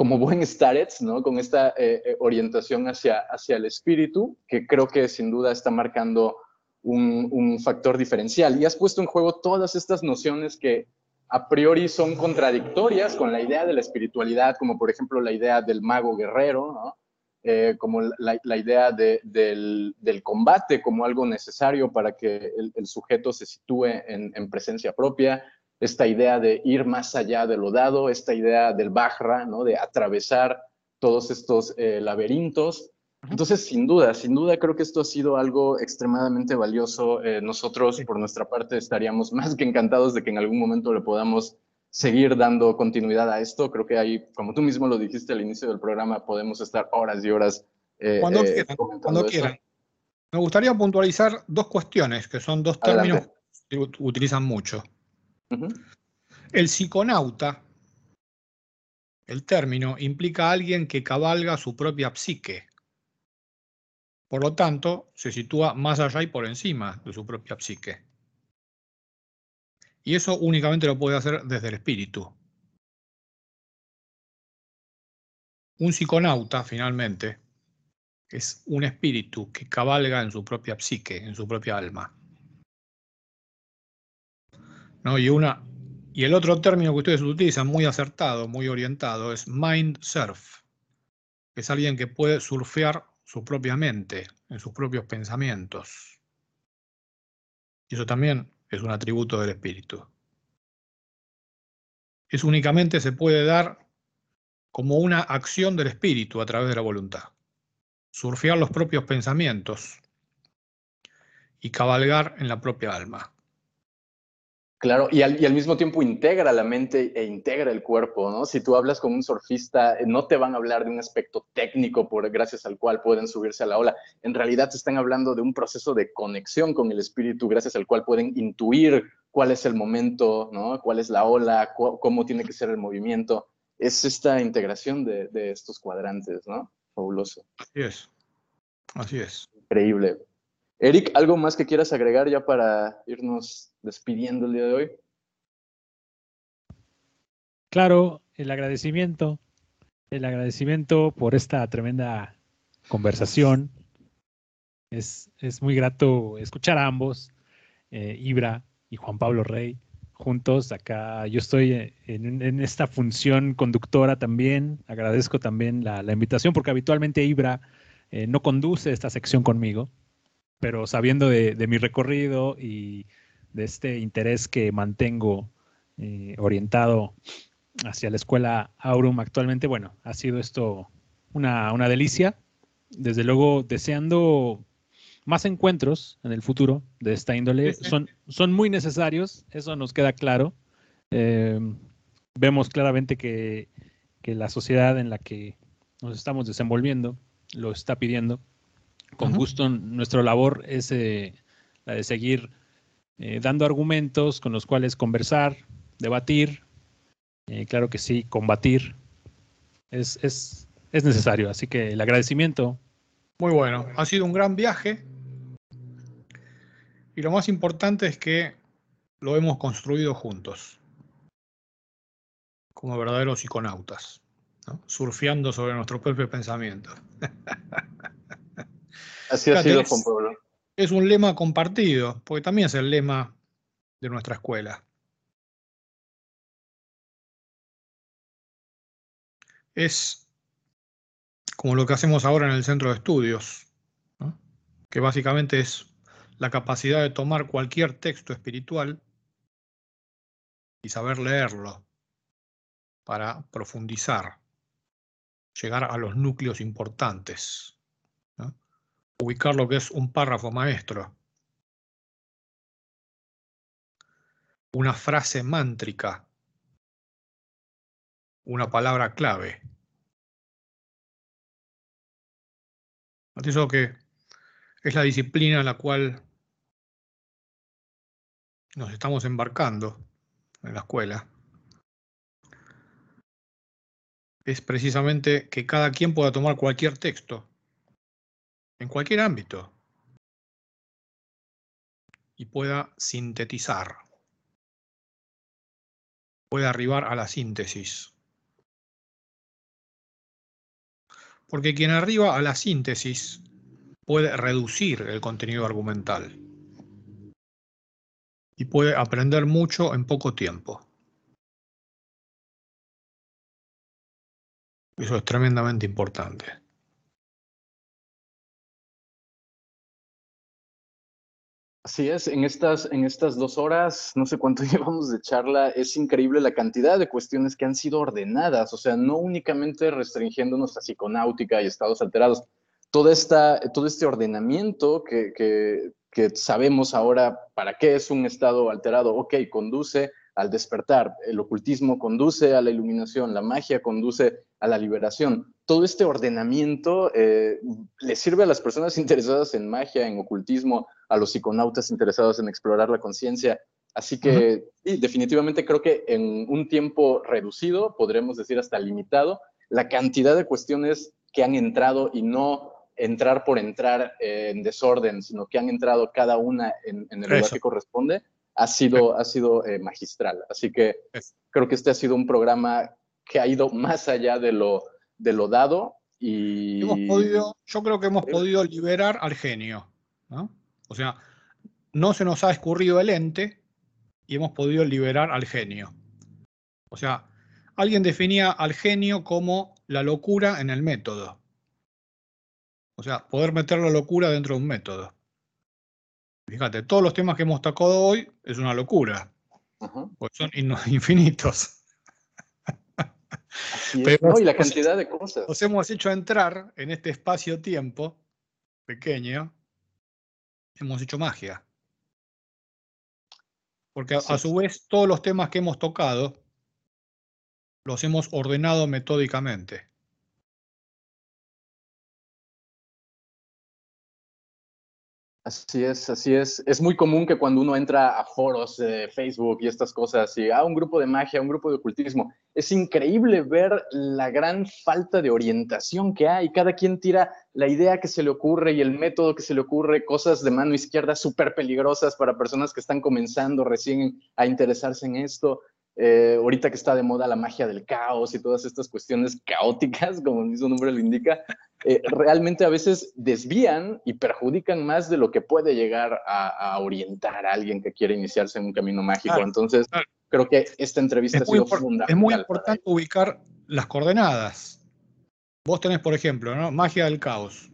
como buen starets, ¿no? Con esta eh, eh, orientación hacia, hacia el espíritu, que creo que sin duda está marcando un, un factor diferencial. Y has puesto en juego todas estas nociones que a priori son contradictorias con la idea de la espiritualidad, como por ejemplo la idea del mago guerrero, eh, como la, idea del, combate como algo necesario para que el, sujeto se sitúe en, presencia propia, esta idea de ir más allá de lo dado, esta idea del Bajra, ¿no? de atravesar todos estos eh, laberintos. Entonces, sin duda, sin duda creo que esto ha sido algo extremadamente valioso. Eh, nosotros, por nuestra parte, estaríamos más que encantados de que en algún momento le podamos seguir dando continuidad a esto. Creo que ahí, como tú mismo lo dijiste al inicio del programa, podemos estar horas y horas. Eh, cuando eh, quieran, cuando quieran. Me gustaría puntualizar dos cuestiones, que son dos términos que utilizan mucho. El psiconauta, el término, implica a alguien que cabalga su propia psique por lo tanto, se sitúa más allá y por encima de su propia psique. Y eso únicamente lo puede hacer desde el espíritu. Un psiconauta, finalmente, es un espíritu que cabalga en su propia psique, en su propia alma. Y el otro término que ustedes utilizan, muy acertado, muy orientado, es mind surf. Es alguien que puede surfear su propia mente, en sus propios pensamientos. Y eso también es un atributo del espíritu. Eso únicamente se puede dar como una acción del espíritu a través de la voluntad. Surfear los propios pensamientos y cabalgar en la propia alma. Claro, y al, mismo tiempo integra la mente e integra el cuerpo, ¿no? Si tú hablas con un surfista, eh, no te van a hablar de un aspecto técnico por, gracias al cual pueden subirse a la ola. En realidad te están hablando de un proceso de conexión con el espíritu, gracias al cual pueden intuir cuál es el momento, ¿no? Cuál es la ola, cómo tiene que ser el movimiento. Es esta integración de, de estos cuadrantes, ¿no? Fabuloso. Así es. Así es. Increíble. Eric, ¿algo más que quieras agregar ya para irnos despidiendo el día de hoy? Claro, el agradecimiento, el agradecimiento por esta tremenda conversación. Es, es muy grato escuchar a ambos, eh, Ibra y Juan Pablo Rey, juntos acá. Yo estoy en, esta función conductora también. Agradezco también la, invitación porque habitualmente Ibra eh, no conduce esta sección conmigo pero sabiendo de, mi recorrido y de este interés que mantengo eh, orientado hacia la escuela Aurum actualmente, bueno, ha sido esto una, delicia. Desde luego, deseando más encuentros en el futuro de esta índole. Son, son muy necesarios, eso nos queda claro. Em, vemos claramente que, que, la sociedad en la que nos estamos desenvolviendo lo está pidiendo con gusto nuestra labor es eh, la de seguir eh, dando argumentos con los cuales conversar, debatir, eh, claro que sí, combatir. Es, es, es necesario, así que el agradecimiento. Muy bueno, ha sido un gran viaje y lo más importante es que lo hemos construido juntos, como verdaderos psiconautas, surfeando sobre nuestros propios pensamientos. Así ha sido, Juan Pablo. Es un lema compartido, porque también es el lema de nuestra escuela. Es como lo que hacemos ahora en el centro de estudios, que básicamente es la capacidad de tomar cualquier texto espiritual y saber leerlo para profundizar, llegar a los núcleos importantes ubicar lo que es un párrafo maestro. Una frase mántrica. Una palabra clave. Eso que es la disciplina en la cual nos estamos embarcando en la escuela. Es precisamente que cada quien pueda tomar cualquier texto en cualquier ámbito, y pueda sintetizar, pueda arribar a la síntesis. Porque quien arriba a la síntesis puede reducir el contenido argumental y puede aprender mucho en poco tiempo. Eso es tremendamente importante. Así es, en estas, en estas dos horas, no sé cuánto llevamos de charla, es increíble la cantidad de cuestiones que han sido ordenadas, o sea, no únicamente restringiéndonos a psiconáutica y estados alterados, todo, esta, todo este ordenamiento que, que, que sabemos ahora para qué es un estado alterado, ok, conduce al despertar, el ocultismo conduce a la iluminación, la magia conduce a la liberación. Todo este ordenamiento eh, le sirve a las personas interesadas en magia, en ocultismo, a los psiconautas interesados en explorar la conciencia. Así que definitivamente creo que en un tiempo reducido, podremos decir hasta limitado, la cantidad de cuestiones que han entrado y no entrar por entrar en desorden, sino que han entrado cada una en, el lugar que corresponde, ha sido, ha sido eh, magistral. Así que creo que este ha sido un programa que ha ido más allá de lo, de lo dado y... Hemos podido, yo creo que hemos podido liberar al genio. O sea, no se nos ha escurrido el ente y hemos podido liberar al genio. O sea, alguien definía al genio como la locura en el método. O sea, poder meter la locura dentro de un método. Fíjate, todos los temas que hemos tocado hoy es una locura. Porque son infinitos. Pero, y la cantidad de cosas. Nos hemos hecho entrar en este espacio-tiempo pequeño. Hemos hecho magia. Porque a, su vez todos los temas que hemos tocado los hemos ordenado metódicamente. Así es, así es. Es muy común que cuando uno entra a foros de Facebook y estas cosas, y a ah, un grupo de magia, un grupo de ocultismo, es increíble ver la gran falta de orientación que hay. Cada quien tira la idea que se le ocurre y el método que se le ocurre, cosas de mano izquierda súper peligrosas para personas que están comenzando recién a interesarse en esto. Eh, ahorita que está de moda la magia del caos y todas estas cuestiones caóticas, como el mismo nombre lo indica, eh, realmente a veces desvían y perjudican más de lo que puede llegar a, orientar a alguien que quiere iniciarse en un camino mágico. Entonces, creo que esta entrevista ha sido fundamental. Es muy importante ubicar las coordenadas. Vos tenés, por ejemplo, ¿no? magia del caos.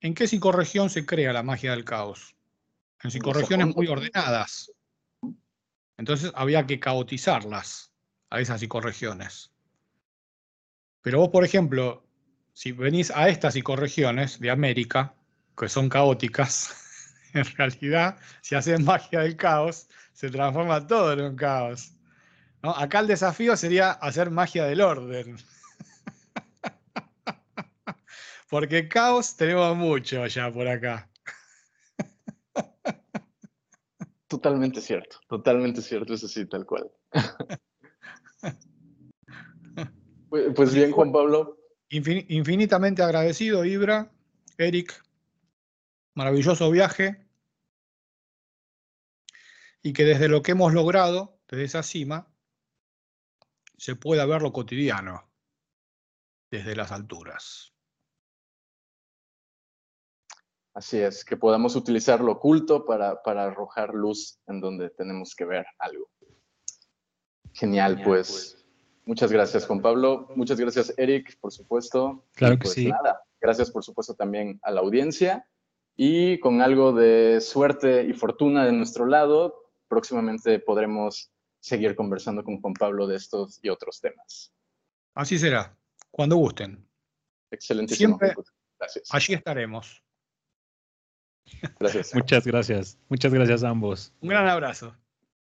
¿En qué psicorregión se crea la magia del caos? En psicorregiones muy ordenadas. Entonces había que caotizarlas a esas psicorregiones. Pero vos, por ejemplo, si venís a estas psicorregiones de América, que son caóticas, en realidad, si haces magia del caos, se transforma todo en un caos. Acá el desafío sería hacer magia del orden. Porque caos tenemos mucho ya por acá. Totalmente cierto, totalmente cierto, eso sí, tal cual. Pues, pues bien, Juan Pablo. Infinitamente agradecido, Ibra, Eric, maravilloso viaje. Y que desde lo que hemos logrado, desde esa cima, se pueda ver lo cotidiano, desde las alturas. Así es, que podamos utilizar lo oculto para, arrojar luz en donde tenemos que ver algo. Genial, pues. pues. Muchas gracias, Juan Pablo. Muchas gracias, Eric, por supuesto. Claro que pues sí. Nada, gracias, por supuesto, también a la audiencia. Y con algo de suerte y fortuna de nuestro lado, próximamente podremos seguir conversando con Juan Pablo de estos y otros temas. Así será, cuando gusten. Excelentísimo. Siempre gracias. allí estaremos. Gracias. Muchas gracias. Muchas gracias a ambos. Un gran abrazo.